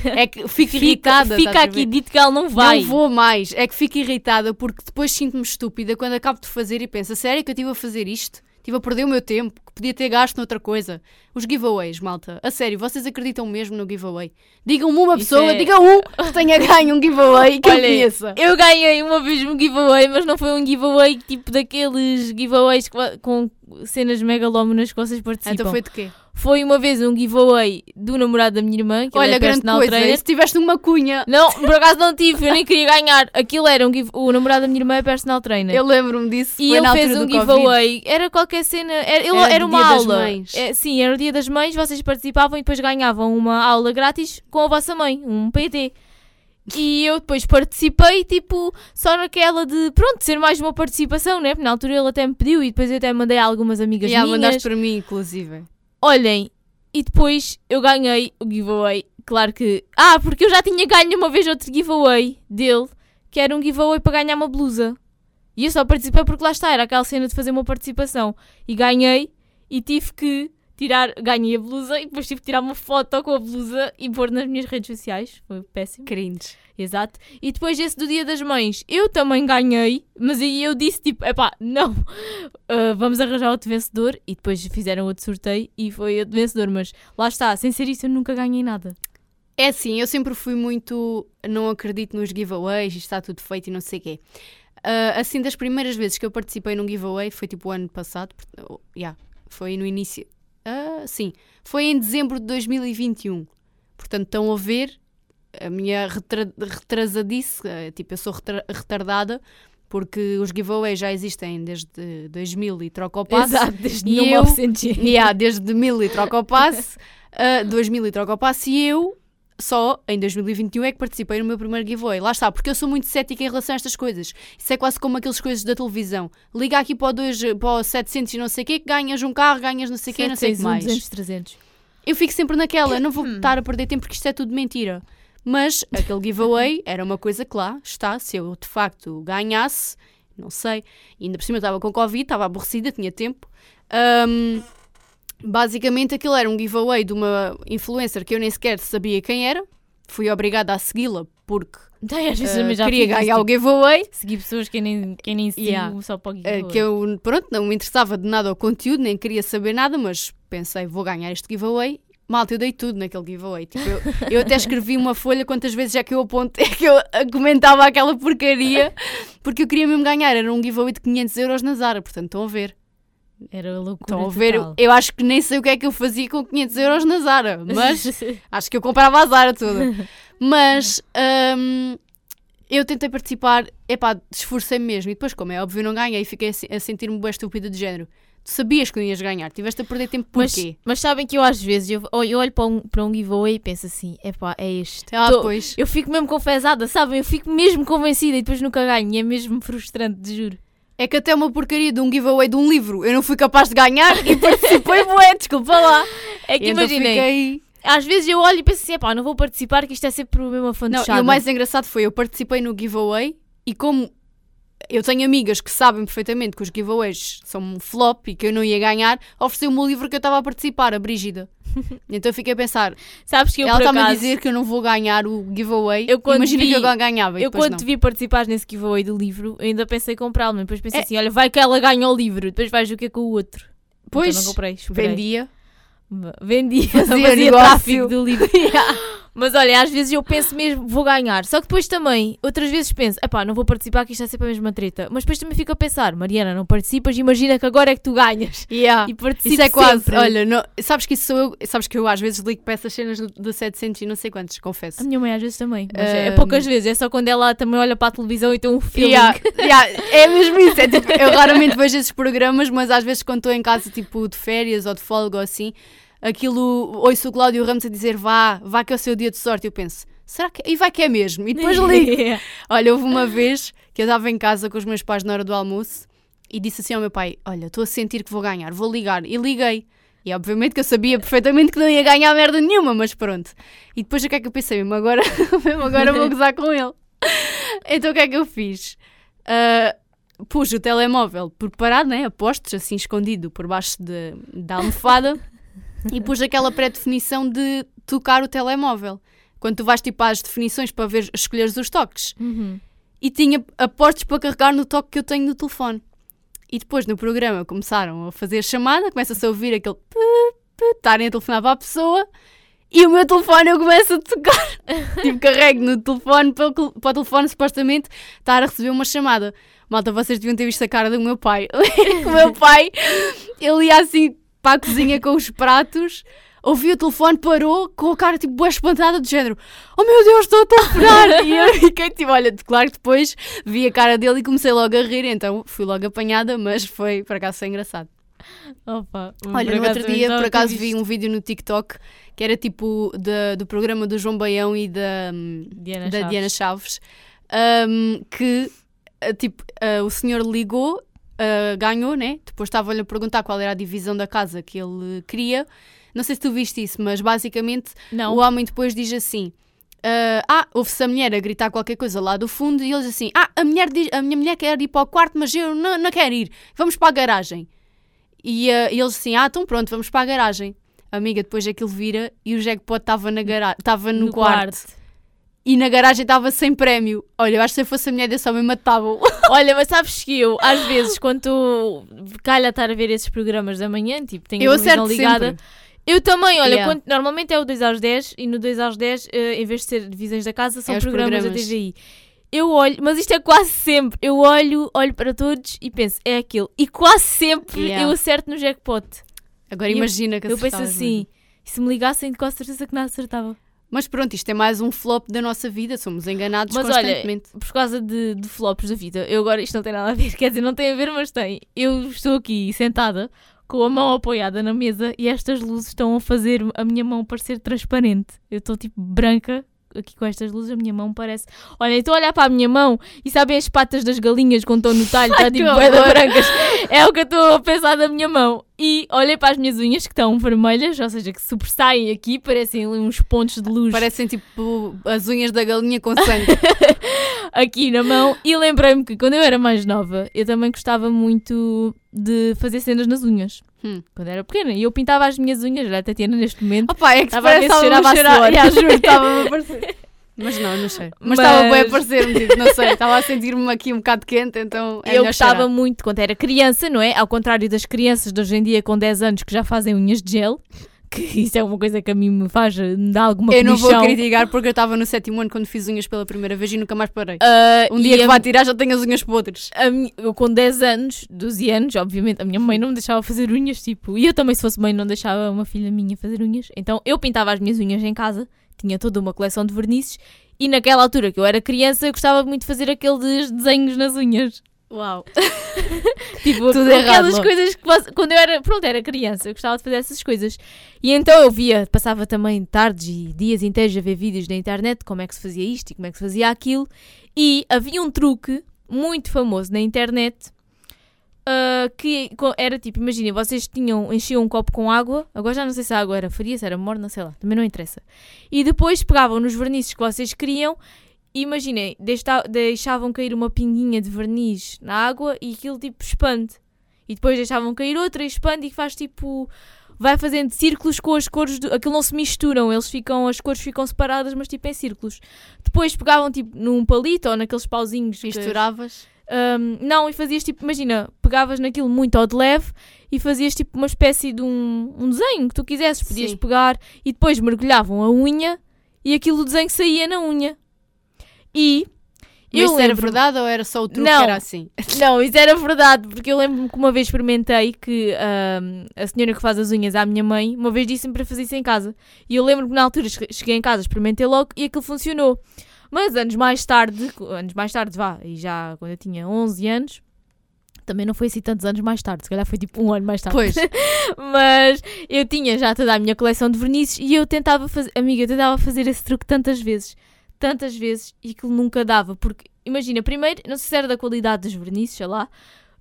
É que fico irritada. Fica aqui dito que ela não vai. Não vou mais. É que fico irritada porque depois sinto-me estúpida quando acabo de fazer e penso, sério que eu estive a fazer isto? Estive a perder o meu tempo, que podia ter gasto noutra coisa. Os giveaways, malta. A sério, vocês acreditam mesmo no giveaway? Digam-me uma Isso pessoa, é... digam um que tenha ganho um giveaway que Olha, eu conheça. Eu ganhei uma vez um giveaway, mas não foi um giveaway tipo daqueles giveaways com cenas megalómanas que vocês participam. Então foi de quê? Foi uma vez um giveaway do namorado da minha irmã, que Olha, é grande coisa, trainer. se tiveste uma cunha. Não, por acaso não tive, eu nem queria ganhar. Aquilo era um give... o namorado da minha irmã é personal trainer. Eu lembro-me disso. E ele fez um giveaway, COVID. era qualquer cena, era, ele, era, era uma aula. É, sim, era o dia das mães, vocês participavam e depois ganhavam uma aula grátis com a vossa mãe, um PT. E eu depois participei, tipo, só naquela de, pronto, ser mais uma participação, né? Porque na altura ele até me pediu e depois eu até mandei a algumas amigas e minhas. E mandaste para mim, inclusive. Olhem, e depois eu ganhei o giveaway. Claro que. Ah, porque eu já tinha ganho uma vez outro giveaway dele, que era um giveaway para ganhar uma blusa. E eu só participei porque lá está, era aquela cena de fazer uma participação. E ganhei e tive que tirar, ganhei a blusa e depois tive que tirar uma foto com a blusa e pôr nas minhas redes sociais. Foi péssimo. Cringe. Exato. E depois esse do Dia das Mães, eu também ganhei, mas aí eu disse tipo, epá, não, uh, vamos arranjar outro vencedor. E depois fizeram outro sorteio e foi outro vencedor. Mas lá está, sem ser isso eu nunca ganhei nada. É assim, eu sempre fui muito. Não acredito nos giveaways, está tudo feito e não sei o quê. Uh, assim, das primeiras vezes que eu participei num giveaway foi tipo o ano passado, oh, yeah, foi no início, Uh, sim, foi em dezembro de 2021. Portanto, estão a ver a minha retra retrasadice, uh, tipo, eu sou retardada, porque os giveaways já existem desde 2000 e troca o passe. Exato, desde 1900. Eu, yeah, desde 1000 e troca o passe, uh, 2000 e troca o passe, e eu só em 2021 é que participei no meu primeiro giveaway. Lá está, porque eu sou muito cética em relação a estas coisas. Isso é quase como aquelas coisas da televisão. Liga aqui para o, 2, para o 700 e não sei o quê, que ganhas um carro, ganhas não sei o quê, não sei o que mais. 200, 300. Eu fico sempre naquela, não vou hum. estar a perder tempo porque isto é tudo mentira. Mas aquele giveaway era uma coisa que lá está, se eu de facto ganhasse, não sei, ainda por cima eu estava com Covid, estava aborrecida, tinha tempo. Um, Basicamente aquilo era um giveaway de uma influencer que eu nem sequer sabia quem era. Fui obrigada a segui-la porque Ai, uh, queria ganhar tipo, o giveaway. Segui pessoas que nem, que nem yeah. só para o giveaway. Uh, que eu, pronto, não me interessava de nada ao conteúdo, nem queria saber nada, mas pensei, vou ganhar este giveaway. Malta, eu dei tudo naquele giveaway. Tipo, eu, eu, até escrevi uma folha quantas vezes é que eu apontei, que eu comentava aquela porcaria, porque eu queria mesmo ganhar. Era um giveaway de 500 euros na Zara, portanto estão a ver. Era loucura. Estão a ver, eu, eu, acho que nem sei o que é que eu fazia com 500 euros na Zara, mas acho que eu comprava a Zara toda. Mas um, eu tentei participar, epá, esforcei-me mesmo. E depois, como é óbvio, não ganhei e fiquei a sentir-me boa estúpida de género. Tu sabias que não ias ganhar, tiveste a perder tempo porquê? Mas, mas sabem que eu às vezes eu, eu olho para um, para um giveaway e penso assim: epá, é este. Ah, Tô, pois. Eu fico mesmo confesada, sabem? Eu fico mesmo convencida e depois nunca ganho. E é mesmo frustrante, te juro. É que até uma porcaria de um giveaway de um livro eu não fui capaz de ganhar e participei, bué, desculpa lá. É que imaginei. Fiquei... Às vezes eu olho e penso assim, pá, não vou participar que isto é sempre o mesmo fantochada. Não, e o mais engraçado foi, eu participei no giveaway e como eu tenho amigas que sabem perfeitamente que os giveaways são um flop e que eu não ia ganhar, ofereceu-me o livro que eu estava a participar, a Brígida. então eu fiquei a pensar, sabes que eu ela está-me a dizer que eu não vou ganhar o giveaway. Eu imagino vi, que eu ganhava. Eu quando não. te vi participar nesse giveaway do livro, ainda pensei em comprá-lo, mas depois pensei é... assim: olha, vai que ela ganha o livro, depois vais o que é com o outro. Pois, então não comprei, vendia. Vendia, fazia, fazia tráfico do livro. yeah. Mas olha, às vezes eu penso mesmo, vou ganhar. Só que depois também, outras vezes penso, epá, não vou participar, que isto é sempre a mesma treta. Mas depois também fico a pensar, Mariana, não participas, imagina que agora é que tu ganhas. Yeah. E participo Isso é quase, sempre. olha, não, sabes que isso sou eu, sabes que eu às vezes ligo para essas cenas do 700 e não sei quantos, confesso. A minha mãe às vezes também, é, é, poucas vezes, é só quando ela também olha para a televisão e tem um filme. Yeah, yeah, é mesmo isso, é tipo, eu raramente vejo esses programas, mas às vezes quando estou em casa, tipo, de férias ou de folga ou assim, aquilo, ouço o Cláudio Ramos a dizer vá, vá que é o seu dia de sorte, eu penso, será que. E vai que é mesmo. E depois ligo. Olha, houve uma vez que eu estava em casa com os meus pais na hora do almoço e disse assim ao meu pai: Olha, estou a sentir que vou ganhar, vou ligar. E liguei. E obviamente que eu sabia perfeitamente que não ia ganhar merda nenhuma, mas pronto. E depois o que é que eu pensei? Mesmo agora, mesmo agora vou gozar com ele. Então o que é que eu fiz? Uh, pus o telemóvel preparado, né? Apostos, assim escondido por baixo de, da almofada e pus aquela pré-definição de tocar o telemóvel. Quando tu vais tipo às definições para ver, escolheres os toques. Uhum. E tinha apostos para carregar no toque que eu tenho no telefone. E depois no programa começaram a fazer chamada, começa-se a ouvir aquele estarem a telefonar para a pessoa e o meu telefone eu começo a tocar. tipo, carrego no telefone para o, para o telefone supostamente estar a receber uma chamada. Malta, vocês deviam ter visto a cara do meu pai. o meu pai, ele ia assim para a cozinha com os pratos ouvi o telefone, parou com a cara tipo boa espantada, de género: Oh meu Deus, estou a telefonar! e eu fiquei tipo: Olha, claro que depois vi a cara dele e comecei logo a rir, então fui logo apanhada, mas foi por acaso foi engraçado. Opa, Olha, no outro dia por acaso vi um vídeo no TikTok que era tipo de, do programa do João Baião e da Diana da Chaves, Diana Chaves um, que eh, tipo uh, o senhor ligou, uh, ganhou, né? Depois estava-lhe a perguntar qual era a divisão da casa que ele queria não sei se tu viste isso, mas basicamente não. o homem depois diz assim: Uh, ah, ouve-se a mulher a gritar qualquer coisa lá do fundo e eles assim: Ah, a, mulher diz, a minha mulher quer ir para o quarto, mas eu não, não quero ir, vamos para a garagem. E, uh, e eles assim: Ah, então pronto, vamos para a garagem. Amiga, depois aquilo vira e o jackpot estava na gara estava no, no quarto. quarto. E na garagem estava sem prémio. Olha, eu acho que se eu fosse a mulher desse homem matavam. Olha, mas sabes que eu, às vezes, quando tu calha estar a ver esses programas da manhã, tipo, tenho eu a televisão ligada. Sempre eu também, olha, yeah. quando, normalmente é o 2 às 10 e no 2 às 10, uh, em vez de ser divisões da casa, são é programas, programas da TVI. Eu olho, mas isto é quase sempre. Eu olho, olho para todos e penso, é aquilo. E quase sempre yeah. eu acerto no jackpot. Agora e imagina eu, que Eu penso assim, e se me ligassem, com certeza que não acertava. Mas pronto, isto é mais um flop da nossa vida, somos enganados mas constantemente. Olha, por causa de, de flops da vida, eu agora isto não tem nada a ver, quer dizer, não tem a ver, mas tem. Eu estou aqui sentada com a mão apoiada na mesa e estas luzes estão a fazer a minha mão parecer transparente. Eu estou tipo branca aqui com estas luzes, a minha mão parece. Olha, estou a olhar para a minha mão e sabem as patas das galinhas quando estão no talho, está tipo boeda brancas. É o que eu estou a pensar da minha mão. E olhei para as minhas unhas que estão vermelhas, ou seja, que sobressaem aqui, parecem uns pontos de luz. Parecem tipo as unhas da galinha com sangue. aqui na mão. E lembrei-me que quando eu era mais nova, eu também gostava muito de fazer cenas nas unhas. Hum. Quando era pequena. E eu pintava as minhas unhas, era a Tatiana neste momento. Opa, é que estava a ver se cheirava a suor. Yeah, juro, estava a aparecer. Mas não, não sei. Mas estava bem a parecer-me, tipo, não sei, estava a sentir-me aqui um bocado quente, então é Eu gostava cheirar. muito quando era criança, não é? Ao contrário das crianças de hoje em dia com 10 anos que já fazem unhas de gel, que isso é uma coisa que a mim me faz, me dá alguma Eu não vou criticar porque eu estava no sétimo ano quando fiz unhas pela primeira vez e nunca mais parei. Uh, um dia que a... vá tirar já tenho as unhas podres. eu com 10 anos, 12 anos, obviamente, a minha mãe não me deixava fazer unhas, tipo, e eu também se fosse mãe não deixava uma filha minha fazer unhas. Então eu pintava as minhas unhas em casa, tinha toda uma coleção de vernizes e naquela altura que eu era criança eu gostava muito de fazer aqueles desenhos nas unhas. Uau! tipo, Tudo aquelas errado, coisas que quando eu era, pronto, era criança, eu gostava de fazer essas coisas. E então eu via, passava também tardes e dias inteiros a ver vídeos na internet, como é que se fazia isto e como é que se fazia aquilo. E havia um truque muito famoso na internet uh, que era tipo, imaginem, vocês tinham, enchiam um copo com água, agora já não sei se a água era fria, se era morna, sei lá, também não interessa. E depois pegavam nos vernizes que vocês queriam imaginem, deixavam cair uma pinguinha de verniz na água e aquilo tipo expande. E depois deixavam cair outra e expande e faz tipo. Vai fazendo círculos com as cores. Do, aquilo não se misturam, eles ficam, as cores ficam separadas, mas tipo em círculos. Depois pegavam tipo num palito ou naqueles pauzinhos. Misturavas? Que, um, não, e fazias tipo, imagina, pegavas naquilo muito ao de leve e fazias tipo uma espécie de um, um desenho que tu quisesses. Podias Sim. pegar e depois mergulhavam a unha e aquilo o desenho saía na unha. E mas isso era verdade ou era só o truque não, era assim? Não, isso era verdade, porque eu lembro-me que uma vez experimentei que uh, a senhora que faz as unhas à minha mãe, uma vez disse-me para fazer isso em casa. E eu lembro-me que na altura cheguei em casa, experimentei logo e aquilo funcionou. Mas anos mais tarde, anos mais tarde, vá, e já quando eu tinha 11 anos, também não foi assim tantos anos mais tarde, se calhar foi tipo um ano mais tarde. Pois. Mas eu tinha já toda a minha coleção de vernizes e eu tentava fazer, amiga, eu tentava fazer esse truque tantas vezes tantas vezes e aquilo nunca dava. Porque, imagina, primeiro, não sei se era da qualidade dos vernizes, sei lá,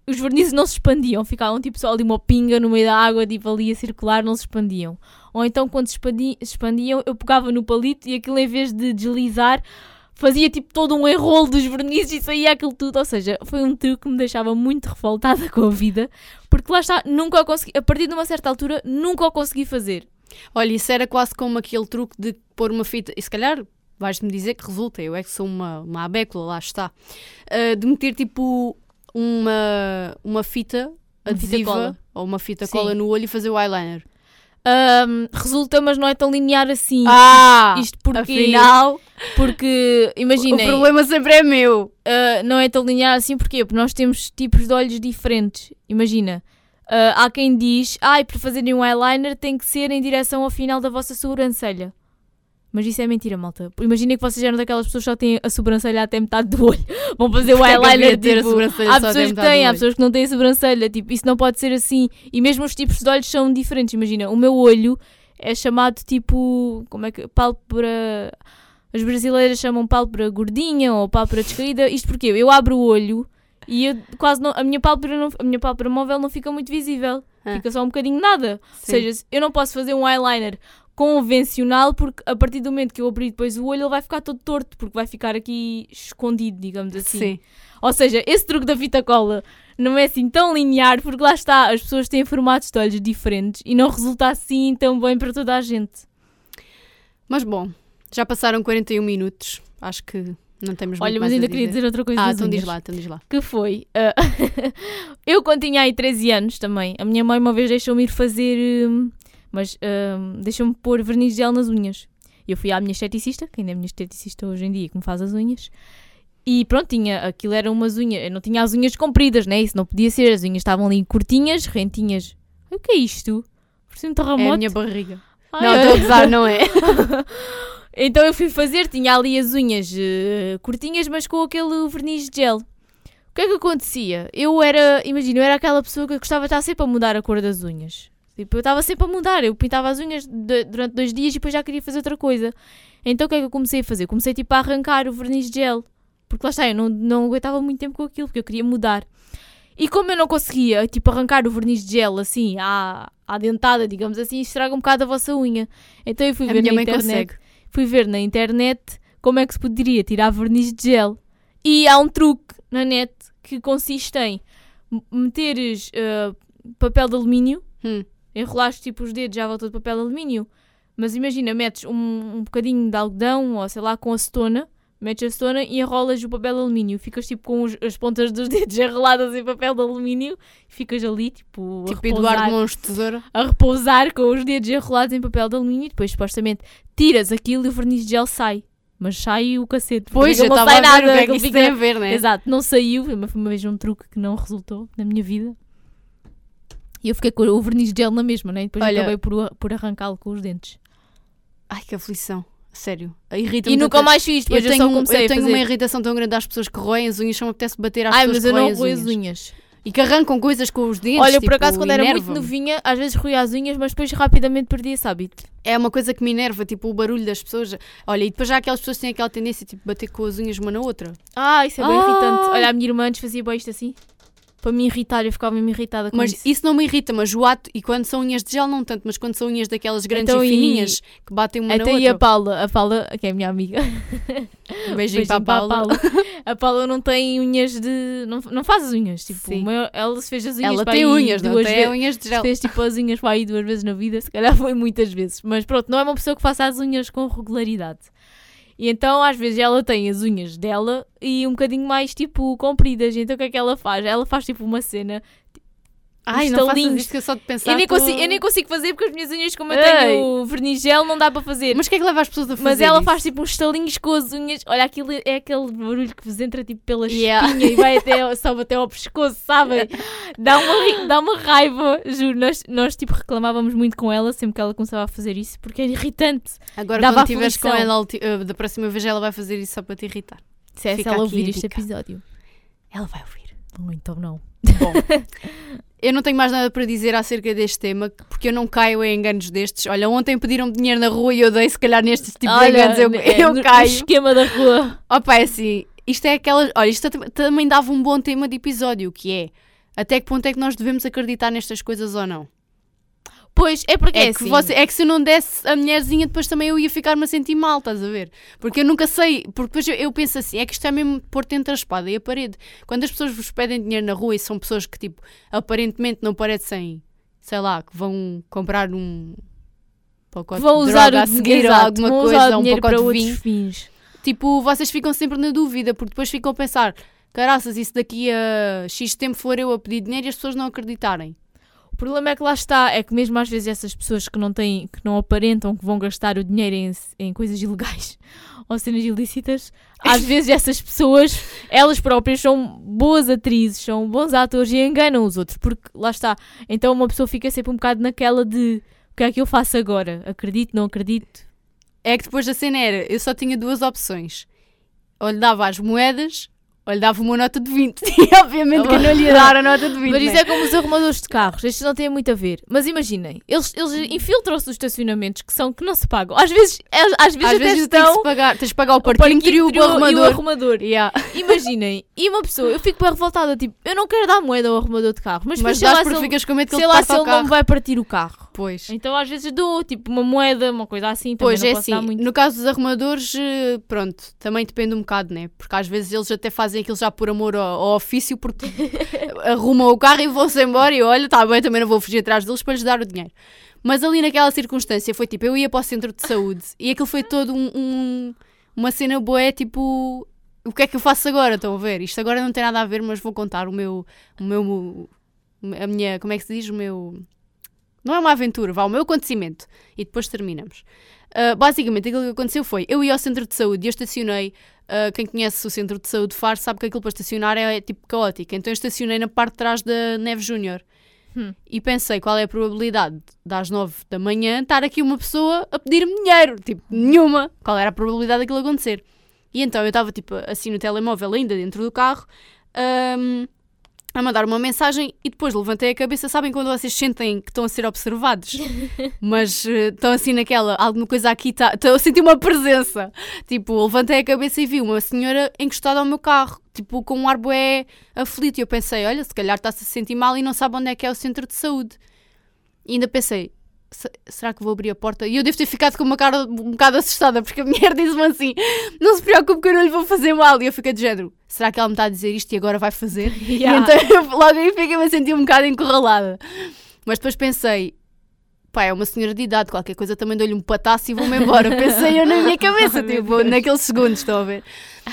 os vernizes não se expandiam, ficavam tipo só ali uma pinga no meio da água, tipo ali a circular, não se expandiam. Ou então quando se expandiam, eu pegava no palito e aquilo em vez de deslizar, fazia tipo todo um enrolo dos vernizes e saía aquilo tudo. Ou seja, foi um truque que me deixava muito revoltada com a vida, porque lá está, nunca o consegui, a partir de uma certa altura, nunca o consegui fazer. Olha, isso era quase como aquele truque de pôr uma fita, e se calhar vais-me dizer que resulta, eu é que sou uma, uma abécula, lá está, uh, de meter tipo uma, uma fita adesiva fita ou uma fita Sim. cola no olho e fazer o eyeliner. Um, resulta, mas não é tão linear assim. Ah! Isto porque. Afinal. Porque, imagina. O problema sempre é meu. Uh, não é tão linear assim porquê? porque nós temos tipos de olhos diferentes. Imagina. Uh, há quem diz, ai, ah, para fazerem um eyeliner tem que ser em direção ao final da vossa sobrancelha. Mas isso é mentira, malta. Imaginem que vocês eram daquelas pessoas que só têm a sobrancelha até metade do olho. Vão fazer o eyeliner. Ter tipo, a há pessoas que têm, há pessoas que não têm a sobrancelha. Tipo, isso não pode ser assim. E mesmo os tipos de olhos são diferentes. Imagina, o meu olho é chamado tipo. Como é que. Pálpebra. As brasileiras chamam pálpebra gordinha ou pálpebra descaída. Isto porque eu abro o olho e eu quase não, a minha pálpebra não, a minha pálpebra móvel não fica muito visível. Ah. Fica só um bocadinho nada. Sim. Ou seja, eu não posso fazer um eyeliner convencional, porque a partir do momento que eu abrir depois o olho, ele vai ficar todo torto, porque vai ficar aqui escondido, digamos assim. Sim. Ou seja, esse truque da fita cola não é assim tão linear, porque lá está, as pessoas têm formatos de olhos diferentes e não resulta assim tão bem para toda a gente. Mas bom, já passaram 41 minutos, acho que não temos Olha, mas ainda queria dizer outra coisa. Ah, então diz lá, então diz lá. Que foi, uh, eu quando tinha aí 13 anos também, a minha mãe uma vez deixou-me ir fazer... Uh, mas uh, deixa-me pôr verniz de gel nas unhas. Eu fui à minha esteticista, que ainda é minha esteticista hoje em dia, que me faz as unhas. E pronto, tinha, aquilo eram umas unhas, eu não tinha as unhas compridas, né? Isso não podia ser, as unhas estavam ali curtinhas, rentinhas. O que é isto? Por cima um terremoto? É a minha barriga. Ai, não, estou a gozar, não é? então eu fui fazer, tinha ali as unhas uh, curtinhas, mas com aquele verniz de gel. O que é que acontecia? Eu era, imagina, eu era aquela pessoa que gostava de estar sempre a mudar a cor das unhas. Tipo, eu estava sempre a mudar. Eu pintava as unhas de, durante dois dias e depois já queria fazer outra coisa. Então o que é que eu comecei a fazer? Comecei tipo a arrancar o verniz de gel. Porque lá está, eu não, não aguentava muito tempo com aquilo, porque eu queria mudar. E como eu não conseguia, tipo, arrancar o verniz de gel assim, à, à dentada, digamos assim, estraga um bocado a vossa unha. Então eu fui a ver na internet. Consegue. Fui ver na internet como é que se poderia tirar verniz de gel. E há um truque na net que consiste em meteres uh, papel de alumínio. Hum enrolaste tipo os dedos à volta de papel alumínio. Mas imagina, metes um, um bocadinho de algodão ou sei lá com acetona, metes a acetona e enrolas o papel alumínio. Ficas tipo com os, as pontas dos dedos enroladas em papel de alumínio e ficas ali tipo. Tipo a repousar, Eduardo Mons Tesoura. A repousar com os dedos enrolados em papel de alumínio e depois supostamente tiras aquilo e o verniz de gel sai. Mas sai o cacete. Pois, eu não sai nada. O que é que fica... tem a ver, né? Exato, não saiu. Foi uma vez um truque que não resultou na minha vida. E eu fiquei com o verniz gel na mesma, né? E depois Olha, acabei por, por arrancá-lo com os dentes. Ai, que aflição. Sério. irrita E nunca mais fiz, depois eu, eu tenho, eu tenho uma irritação tão grande às pessoas que roem as unhas, só me apetece bater às Ai, pessoas que roem as unhas. Ai, mas eu não roio as unhas. E que arrancam coisas com os dentes. Olha, tipo, por acaso, quando era muito novinha, às vezes roía as unhas, mas depois rapidamente perdi esse hábito. É uma coisa que me enerva, tipo o barulho das pessoas. Olha, e depois já aquelas pessoas têm aquela tendência, tipo, bater com as unhas uma na outra. Ah, isso é bem ah. irritante. Olha, a minha irmã antes fazia bem isto assim para me irritar, eu ficava mesmo irritada com mas isso. isso não me irrita, mas o ato, e quando são unhas de gel não tanto, mas quando são unhas daquelas grandes então, e fininhas e... que batem uma Até na outra. e a Paula, a Paula, que é a minha amiga. Um beijinho, beijinho para a Paula. Para a Paula. a Paula não tem unhas de. Não, não faz as unhas. Tipo, ela se fez as unhas Ela para tem unhas, duas não tem unhas de gel. Fez tipo as unhas para aí duas vezes na vida, se calhar foi muitas vezes. Mas pronto, não é uma pessoa que faça as unhas com regularidade. E então, às vezes, ela tem as unhas dela e um bocadinho mais, tipo, compridas. Então, o que é que ela faz? Ela faz, tipo, uma cena. Ai, não faças isto que eu só de pensar. Eu nem, consigo, eu nem consigo fazer porque as minhas unhas, como eu Ei. tenho verniz gel, não dá para fazer. Mas o que é que leva as pessoas a fazer Mas ela isso? faz tipo uns estalinhos com as unhas. Olha, aquilo é aquele barulho que vos entra tipo pela Yeah. espinha e vai até, sobe até ao pescoço, sabem? Dá uma, dá uma raiva, juro. Nós, nós tipo reclamávamos muito com ela sempre que ela começava a fazer isso porque era irritante. Agora, Dava quando estiveres com ela, uh, da próxima vez ela vai fazer isso só para te irritar. Se é se ela ouvir este episódio. Ela vai ouvir. Ou então não. Bom, eu não tenho mais nada para dizer acerca deste tema, porque eu não caio em enganos destes. Olha, ontem pediram dinheiro na rua e eu dei, se calhar, nestes tipos de enganos, eu, é, eu caio. No esquema da rua. Opa, é assim, isto é aquela. Olha, isto tam- também dava um bom tema de episódio, que é até que ponto é que nós devemos acreditar nestas coisas ou não? Pois, é porque É, é, que, assim. você, é que se eu não desse a mulherzinha, depois também eu ia ficar-me a sentir mal, estás a ver? Porque eu nunca sei, porque depois eu, eu penso assim, é que isto é mesmo pôr-te entre a espada e a parede. Quando as pessoas vos pedem dinheiro na rua e são pessoas que, tipo, aparentemente não parecem, sei lá, que vão comprar um pacote vão de usar droga o a seguir ou exato, alguma vão coisa, usar o um pacote para de vinho. fins. Tipo, vocês ficam sempre na dúvida, porque depois ficam a pensar, caraças, se daqui a X tempo for eu a pedir dinheiro e as pessoas não acreditarem? O problema é que lá está, é que mesmo às vezes essas pessoas que não têm, que não aparentam que vão gastar o dinheiro em, em coisas ilegais ou cenas ilícitas, às vezes essas pessoas, elas próprias são boas atrizes, são bons atores e enganam os outros, porque lá está. Então uma pessoa fica sempre um bocado naquela de o que é que eu faço agora? Acredito, não acredito? É que depois da cena era, eu só tinha duas opções. Ou lhe dava as moedas, ou lhe dava uma nota de 20. E obviamente que eu não lhe ia dar a nota de 20. Mas isso né? é como os arrumadores de carros, estes não têm muito a ver. Mas imaginem, eles, eles infiltram-se dos estacionamentos que são que não se pagam. Às vezes, às, às vezes Às vezes tens, estão de pagar, tens de pagar o parquímetro e o arrumador. E o arrumador. Yeah. Imaginem, e uma pessoa, eu fico bem revoltada, tipo, eu não quero dar moeda ao arrumador de carro, mas, Mas depois sei lá se ele, sei lá se ele não me vai partir o carro. Pois. Então às vezes dou, tipo, uma moeda, uma coisa assim, Pois não é assim, no caso dos arrumadores, eh, pronto, também depende um bocado, né? Porque às vezes eles até fazem aquilo já por amor ao, ao ofício, porque arrumam o carro e vão-se embora e olha, tá bem, também não vou fugir atrás deles para lhes dar o dinheiro. Mas ali naquela circunstância foi tipo, eu ia para o centro de saúde e aquilo foi todo um, um- uma cena boa, é tipo, o que é que eu faço agora? Estão a ver? Isto agora não tem nada a ver, mas vou contar o meu, o meu, a minha, como é que se diz? O meu, não é uma aventura, vá, o meu acontecimento. E depois terminamos. Uh, basicamente, aquilo que aconteceu foi: eu ia ao centro de saúde e eu estacionei. uh, quem conhece o centro de saúde de Faro sabe que aquilo para estacionar é, tipo caótico. Então eu estacionei na parte de trás da Neve Júnior. Hum. E pensei qual é a probabilidade das 9 da manhã estar aqui uma pessoa a pedir-me dinheiro. Tipo, nenhuma. Qual era a probabilidade daquilo acontecer? E então eu estava tipo assim no telemóvel, ainda dentro do carro, um, a mandar uma mensagem e depois levantei a cabeça. Sabem quando vocês sentem que estão a ser observados? Mas eh, estão assim naquela, alguma coisa aqui está. Estou a sentir uma presença. Tipo, levantei a cabeça e vi uma senhora encostada ao meu carro, tipo, com um ar bué aflito. E eu pensei, olha, se calhar está-se a sentir mal e não sabe onde é que é o centro de saúde. E ainda pensei, "Se- será que vou abrir a porta? E eu devo ter ficado com uma cara um bocado assustada, porque a mulher disse-me assim: não se preocupe que eu não lhe vou fazer mal. E eu fiquei de género: será que ela me está a dizer isto e agora vai fazer? Yeah. E então eu logo aí fiquei-me a sentir um bocado encurralada. Mas depois pensei: pá, é uma senhora de idade, qualquer coisa também dou-lhe um patasso e vou-me embora. Pensei eu na minha cabeça, tipo, naqueles segundos, estão a ver?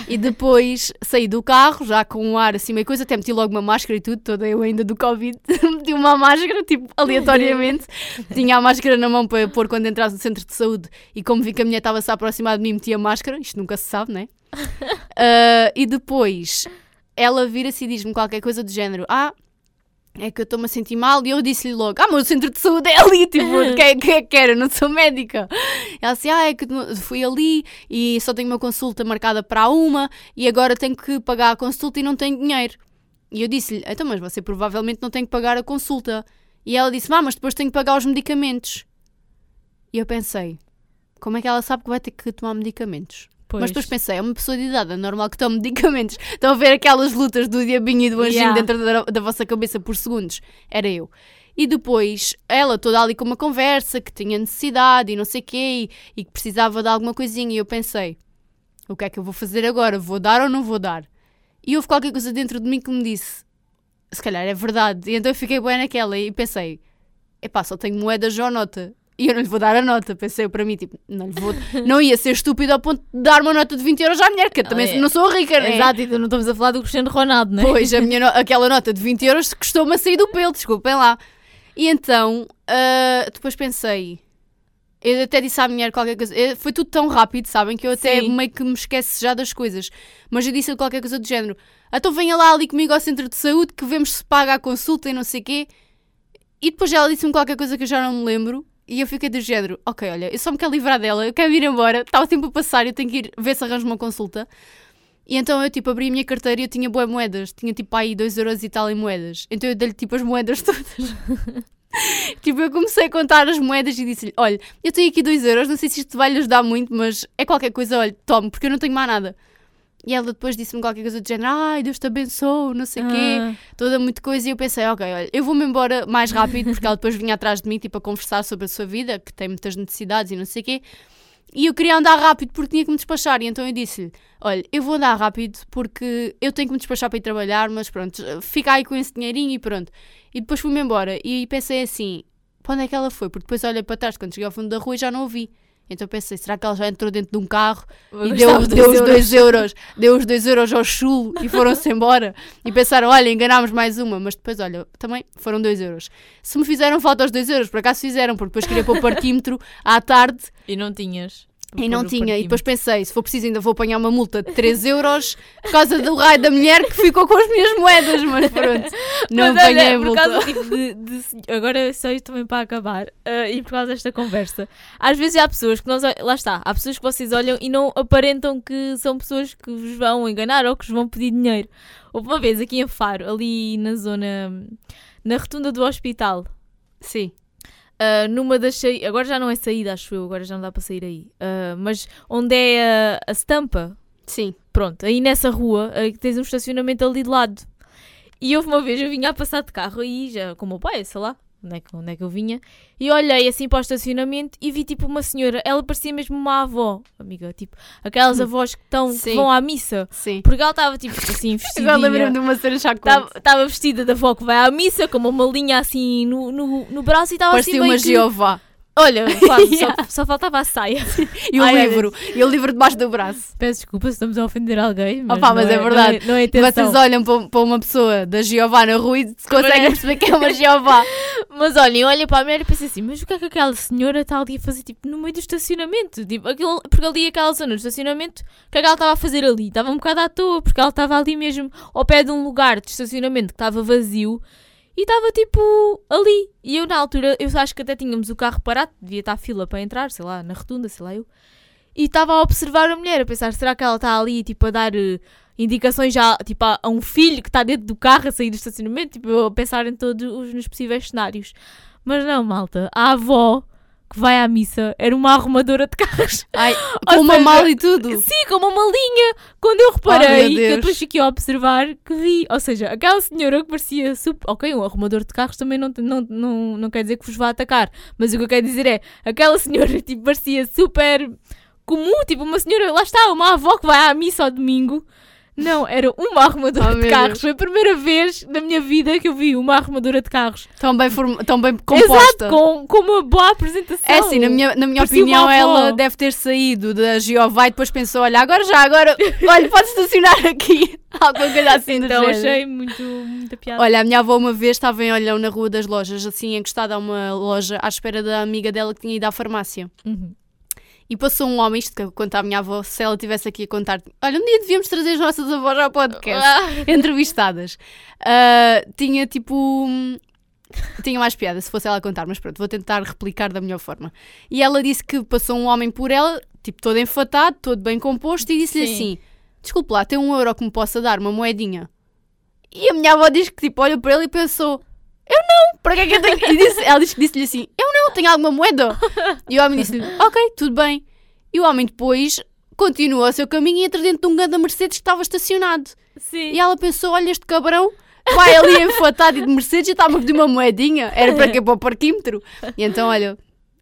E depois saí do carro, já com um ar assim, meio coisa, até meti logo uma máscara e tudo, toda eu ainda do Covid, meti uma máscara, tipo, aleatoriamente. Tinha a máscara na mão para pôr quando entrasse no centro de saúde e como vi que a mulher estava-se a aproximar de mim, meti a máscara, isto nunca se sabe, né? Ah, e depois ela vira-se e diz-me qualquer coisa do género: Ah, é que eu estou-me a sentir mal. E eu disse-lhe logo: Ah, mas o centro de saúde é ali, tipo, quem é que é que era? Eu não sou médica. Ela disse: Ah, é que fui ali e só tenho uma consulta marcada para uma e agora tenho que pagar a consulta e não tenho dinheiro. E eu disse-lhe: Então, mas você provavelmente não tem que pagar a consulta. E ela disse: Ah, mas depois tenho que pagar os medicamentos. E eu pensei: Como é que ela sabe que vai ter que tomar medicamentos? Pois. Mas depois pensei, é uma pessoa de idade, é normal que tome medicamentos. Estão a ver aquelas lutas do diabinho e do anjinho Yeah. dentro da, da vossa cabeça por segundos? Era eu. E depois, ela toda ali com uma conversa, que tinha necessidade e não sei o quê, e, e que precisava de alguma coisinha. E eu pensei, o que é que eu vou fazer agora? Vou dar ou não vou dar? E houve qualquer coisa dentro de mim que me disse, se calhar é verdade. E então eu fiquei bem naquela e pensei, epá, só tenho moedas ou nota. E eu não lhe vou dar a nota. Pensei para mim, tipo, não lhe vou. Não ia ser estúpido ao ponto de dar uma nota de 20 euros à mulher, que eu também é. não sou rica, né? Exato, então não estamos a falar do Cristiano Ronaldo, né? Pois, a minha no... aquela nota de 20 euros custou-me a sair do pelo, desculpem lá. E então, uh, depois pensei. Eu até disse à mulher qualquer coisa. Foi tudo tão rápido, sabem? Que eu até Sim. meio que me esqueço já das coisas. Mas eu disse qualquer coisa do género. Então venha lá ali comigo ao centro de saúde que vemos se paga a consulta e não sei o quê. E depois ela disse-me qualquer coisa que eu já não me lembro. E eu fiquei do género, ok, olha, eu só me quero livrar dela, eu quero ir embora, está o tempo a passar, eu tenho que ir ver se arranjo uma consulta. E então eu tipo abri a minha carteira e eu tinha boas moedas, tinha tipo aí 2 euros e tal em moedas. Então eu dei-lhe tipo as moedas todas. tipo, eu comecei a contar as moedas e disse-lhe: Olha, eu tenho aqui 2 euros, não sei se isto vai lhe ajudar muito, mas é qualquer coisa, olha, tome, porque eu não tenho mais nada. E ela depois disse-me qualquer coisa do género, ai, Deus te abençoe, não sei o ah. quê, toda muita coisa. E eu pensei, ok, olha, eu vou-me embora mais rápido, porque ela depois vinha atrás de mim, tipo, a conversar sobre a sua vida, que tem muitas necessidades e não sei o quê. E eu queria andar rápido porque tinha que me despachar. E então eu disse-lhe: Olha, eu vou andar rápido porque eu tenho que me despachar para ir trabalhar, mas pronto, fica aí com esse dinheirinho e pronto. E depois fui-me embora. E pensei assim: para onde é que ela foi? Porque depois olhei para trás quando cheguei ao fundo da rua e já não ouvi. Então pensei, será que ela já entrou dentro de um carro e deu, deu os 2 euros, deu os 2 euros ao chulo e foram-se embora? E pensaram, olha, enganámos mais uma, mas depois, olha, também foram 2 euros. Se me fizeram falta os 2 euros, por acaso fizeram, porque depois queria pôr o parquímetro à tarde. E não tinhas. E não tinha, e depois pensei, se for preciso ainda vou apanhar uma multa de 3 euros por causa do raio da mulher que ficou com as minhas moedas, mas pronto, não mas, apanhei olha, a multa. Causa, tipo, de, de, agora só isto também para acabar, uh, e por causa desta conversa, às vezes há pessoas que nós, lá está, há pessoas que vocês olham e não aparentam que são pessoas que vos vão enganar ou que vos vão pedir dinheiro. Houve uma vez aqui em Faro, ali na zona, na rotunda do hospital. Sim. Uh, numa das saídas, agora já não é saída, acho eu, agora já não dá para sair aí, uh, mas onde é a, a estampa? Sim. Pronto, aí nessa rua uh, tens um estacionamento ali de lado. E houve uma vez eu vinha a passar de carro aí, já com o meu pai, sei lá, onde é, que, onde é que eu vinha, e olhei assim para o estacionamento e vi tipo uma senhora, ela parecia mesmo uma avó, amiga, tipo, aquelas hum. avós que, estão, que vão à missa. Sim. Porque ela estava tipo assim vestida. Agora lembrei-me de uma cena Estava vestida da avó que vai à missa, com uma linha assim no, no, no braço e estava assim meio uma que... Jeová. Olha, quase, yeah. só, só, faltava a saia. E o Ai, livro. E o livro debaixo do braço. Peço desculpa se estamos a ofender alguém. Mas, Opa, mas é, é, verdade. Não é, não é Vocês olham para, uma pessoa da Jeová na rua e conseguem perceber que é uma Jeová. mas olhem, olha para a mulher e pensam assim: mas o que é que aquela senhora está ali a fazer tipo, no meio do estacionamento? Tipo, aquilo, porque ali aquela zona do estacionamento, o que é que ela estava a fazer ali? Estava um bocado à toa, porque ela estava ali mesmo ao pé de um lugar de estacionamento que estava vazio e estava tipo ali. E eu na altura, eu acho que até tínhamos o carro parado, devia estar fila para entrar, sei lá, na rotunda, sei lá eu. E estava a observar a mulher, a pensar, será que ela está ali tipo a dar uh, indicações já tipo, a, a, um filho que está dentro do carro a sair do estacionamento, tipo, a pensar em todos os nos possíveis cenários. Mas não, malta, a avó que vai à missa era uma arrumadora de carros. Ai, com uma mala e tudo. Sim, com uma malinha. Quando eu reparei, oh, que eu depois fiquei a observar, que vi. Ou seja, aquela senhora que parecia super. Ok, um arrumador de carros também não, não, não, não quer dizer que vos vá atacar. Mas o que eu quero dizer é, aquela senhora tipo, parecia super comum, tipo uma senhora, lá está, uma avó que vai à missa ao domingo não, era uma arrumadora oh, de carros. Foi a primeira vez na minha vida que eu vi uma arrumadora de carros. Tão bem, form... tão bem composta. Exato, com, com uma boa apresentação. É assim, na minha, na minha opinião, ela deve ter saído da Giovai e depois pensou: olha, agora já, agora, olha, pode estacionar aqui. Alguma coisa assim Então achei muito, muita piada. Olha, a minha avó uma vez estava em Olhão na Rua das Lojas, assim, encostada a uma loja, à espera da amiga dela que tinha ido à farmácia. Uhum. E passou um homem, isto que eu conto à minha avó, se ela estivesse aqui a contar, olha, um dia devíamos trazer as nossas avós ao podcast, ah. entrevistadas. Uh, tinha tipo. Tinha mais piada se fosse ela a contar, mas pronto, vou tentar replicar da melhor forma. E ela disse que passou um homem por ela, tipo todo enfatado, todo bem composto, e disse-lhe assim: Desculpe lá, tem um euro que me possa dar, uma moedinha. E a minha avó diz que tipo olha para ele e pensou: Eu não, para que é que eu tenho. E disse, ela disse, disse-lhe assim: Eu não, tenho alguma moeda? E o homem disse-lhe, ok, tudo bem. E o homem depois continuou o seu caminho e entra dentro de um ganda Mercedes que estava estacionado. Sim. E ela pensou, olha este cabrão, vai ali enfatado de Mercedes e está-me a pedir uma moedinha. Era para quê? Para o parquímetro. E então, olha,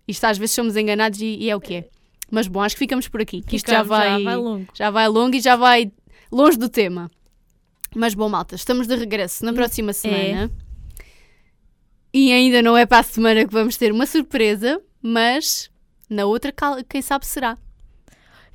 isto às vezes somos enganados e, e é o que é. Mas bom, acho que ficamos por aqui. Que isto já vai, já vai longo. Já vai longo e já vai longe do tema. Mas bom, malta, estamos de regresso na próxima é. semana. É. E ainda não é para a semana que vamos ter uma surpresa, mas na outra, quem sabe será.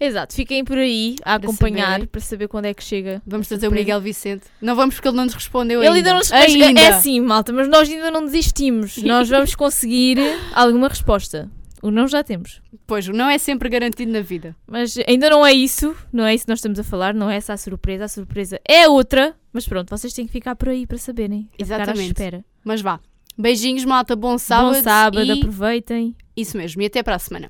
Exato, fiquem por aí a para acompanhar saber. para saber quando é que chega. Vamos trazer o Miguel Vicente. Não vamos porque ele não nos respondeu ele ainda. Ele ainda não nos ainda. É assim, malta, mas nós ainda não desistimos. nós vamos conseguir alguma resposta. O não já temos. Pois, o não é sempre garantido na vida. Mas ainda não é isso, não é isso que nós estamos a falar, não é essa a surpresa. A surpresa é outra, mas pronto, vocês têm que ficar por aí para saberem. Exatamente. Espera. Mas vá. Beijinhos, malta, bom sábado. Bom sábado, e... aproveitem. Isso mesmo, e até para a semana.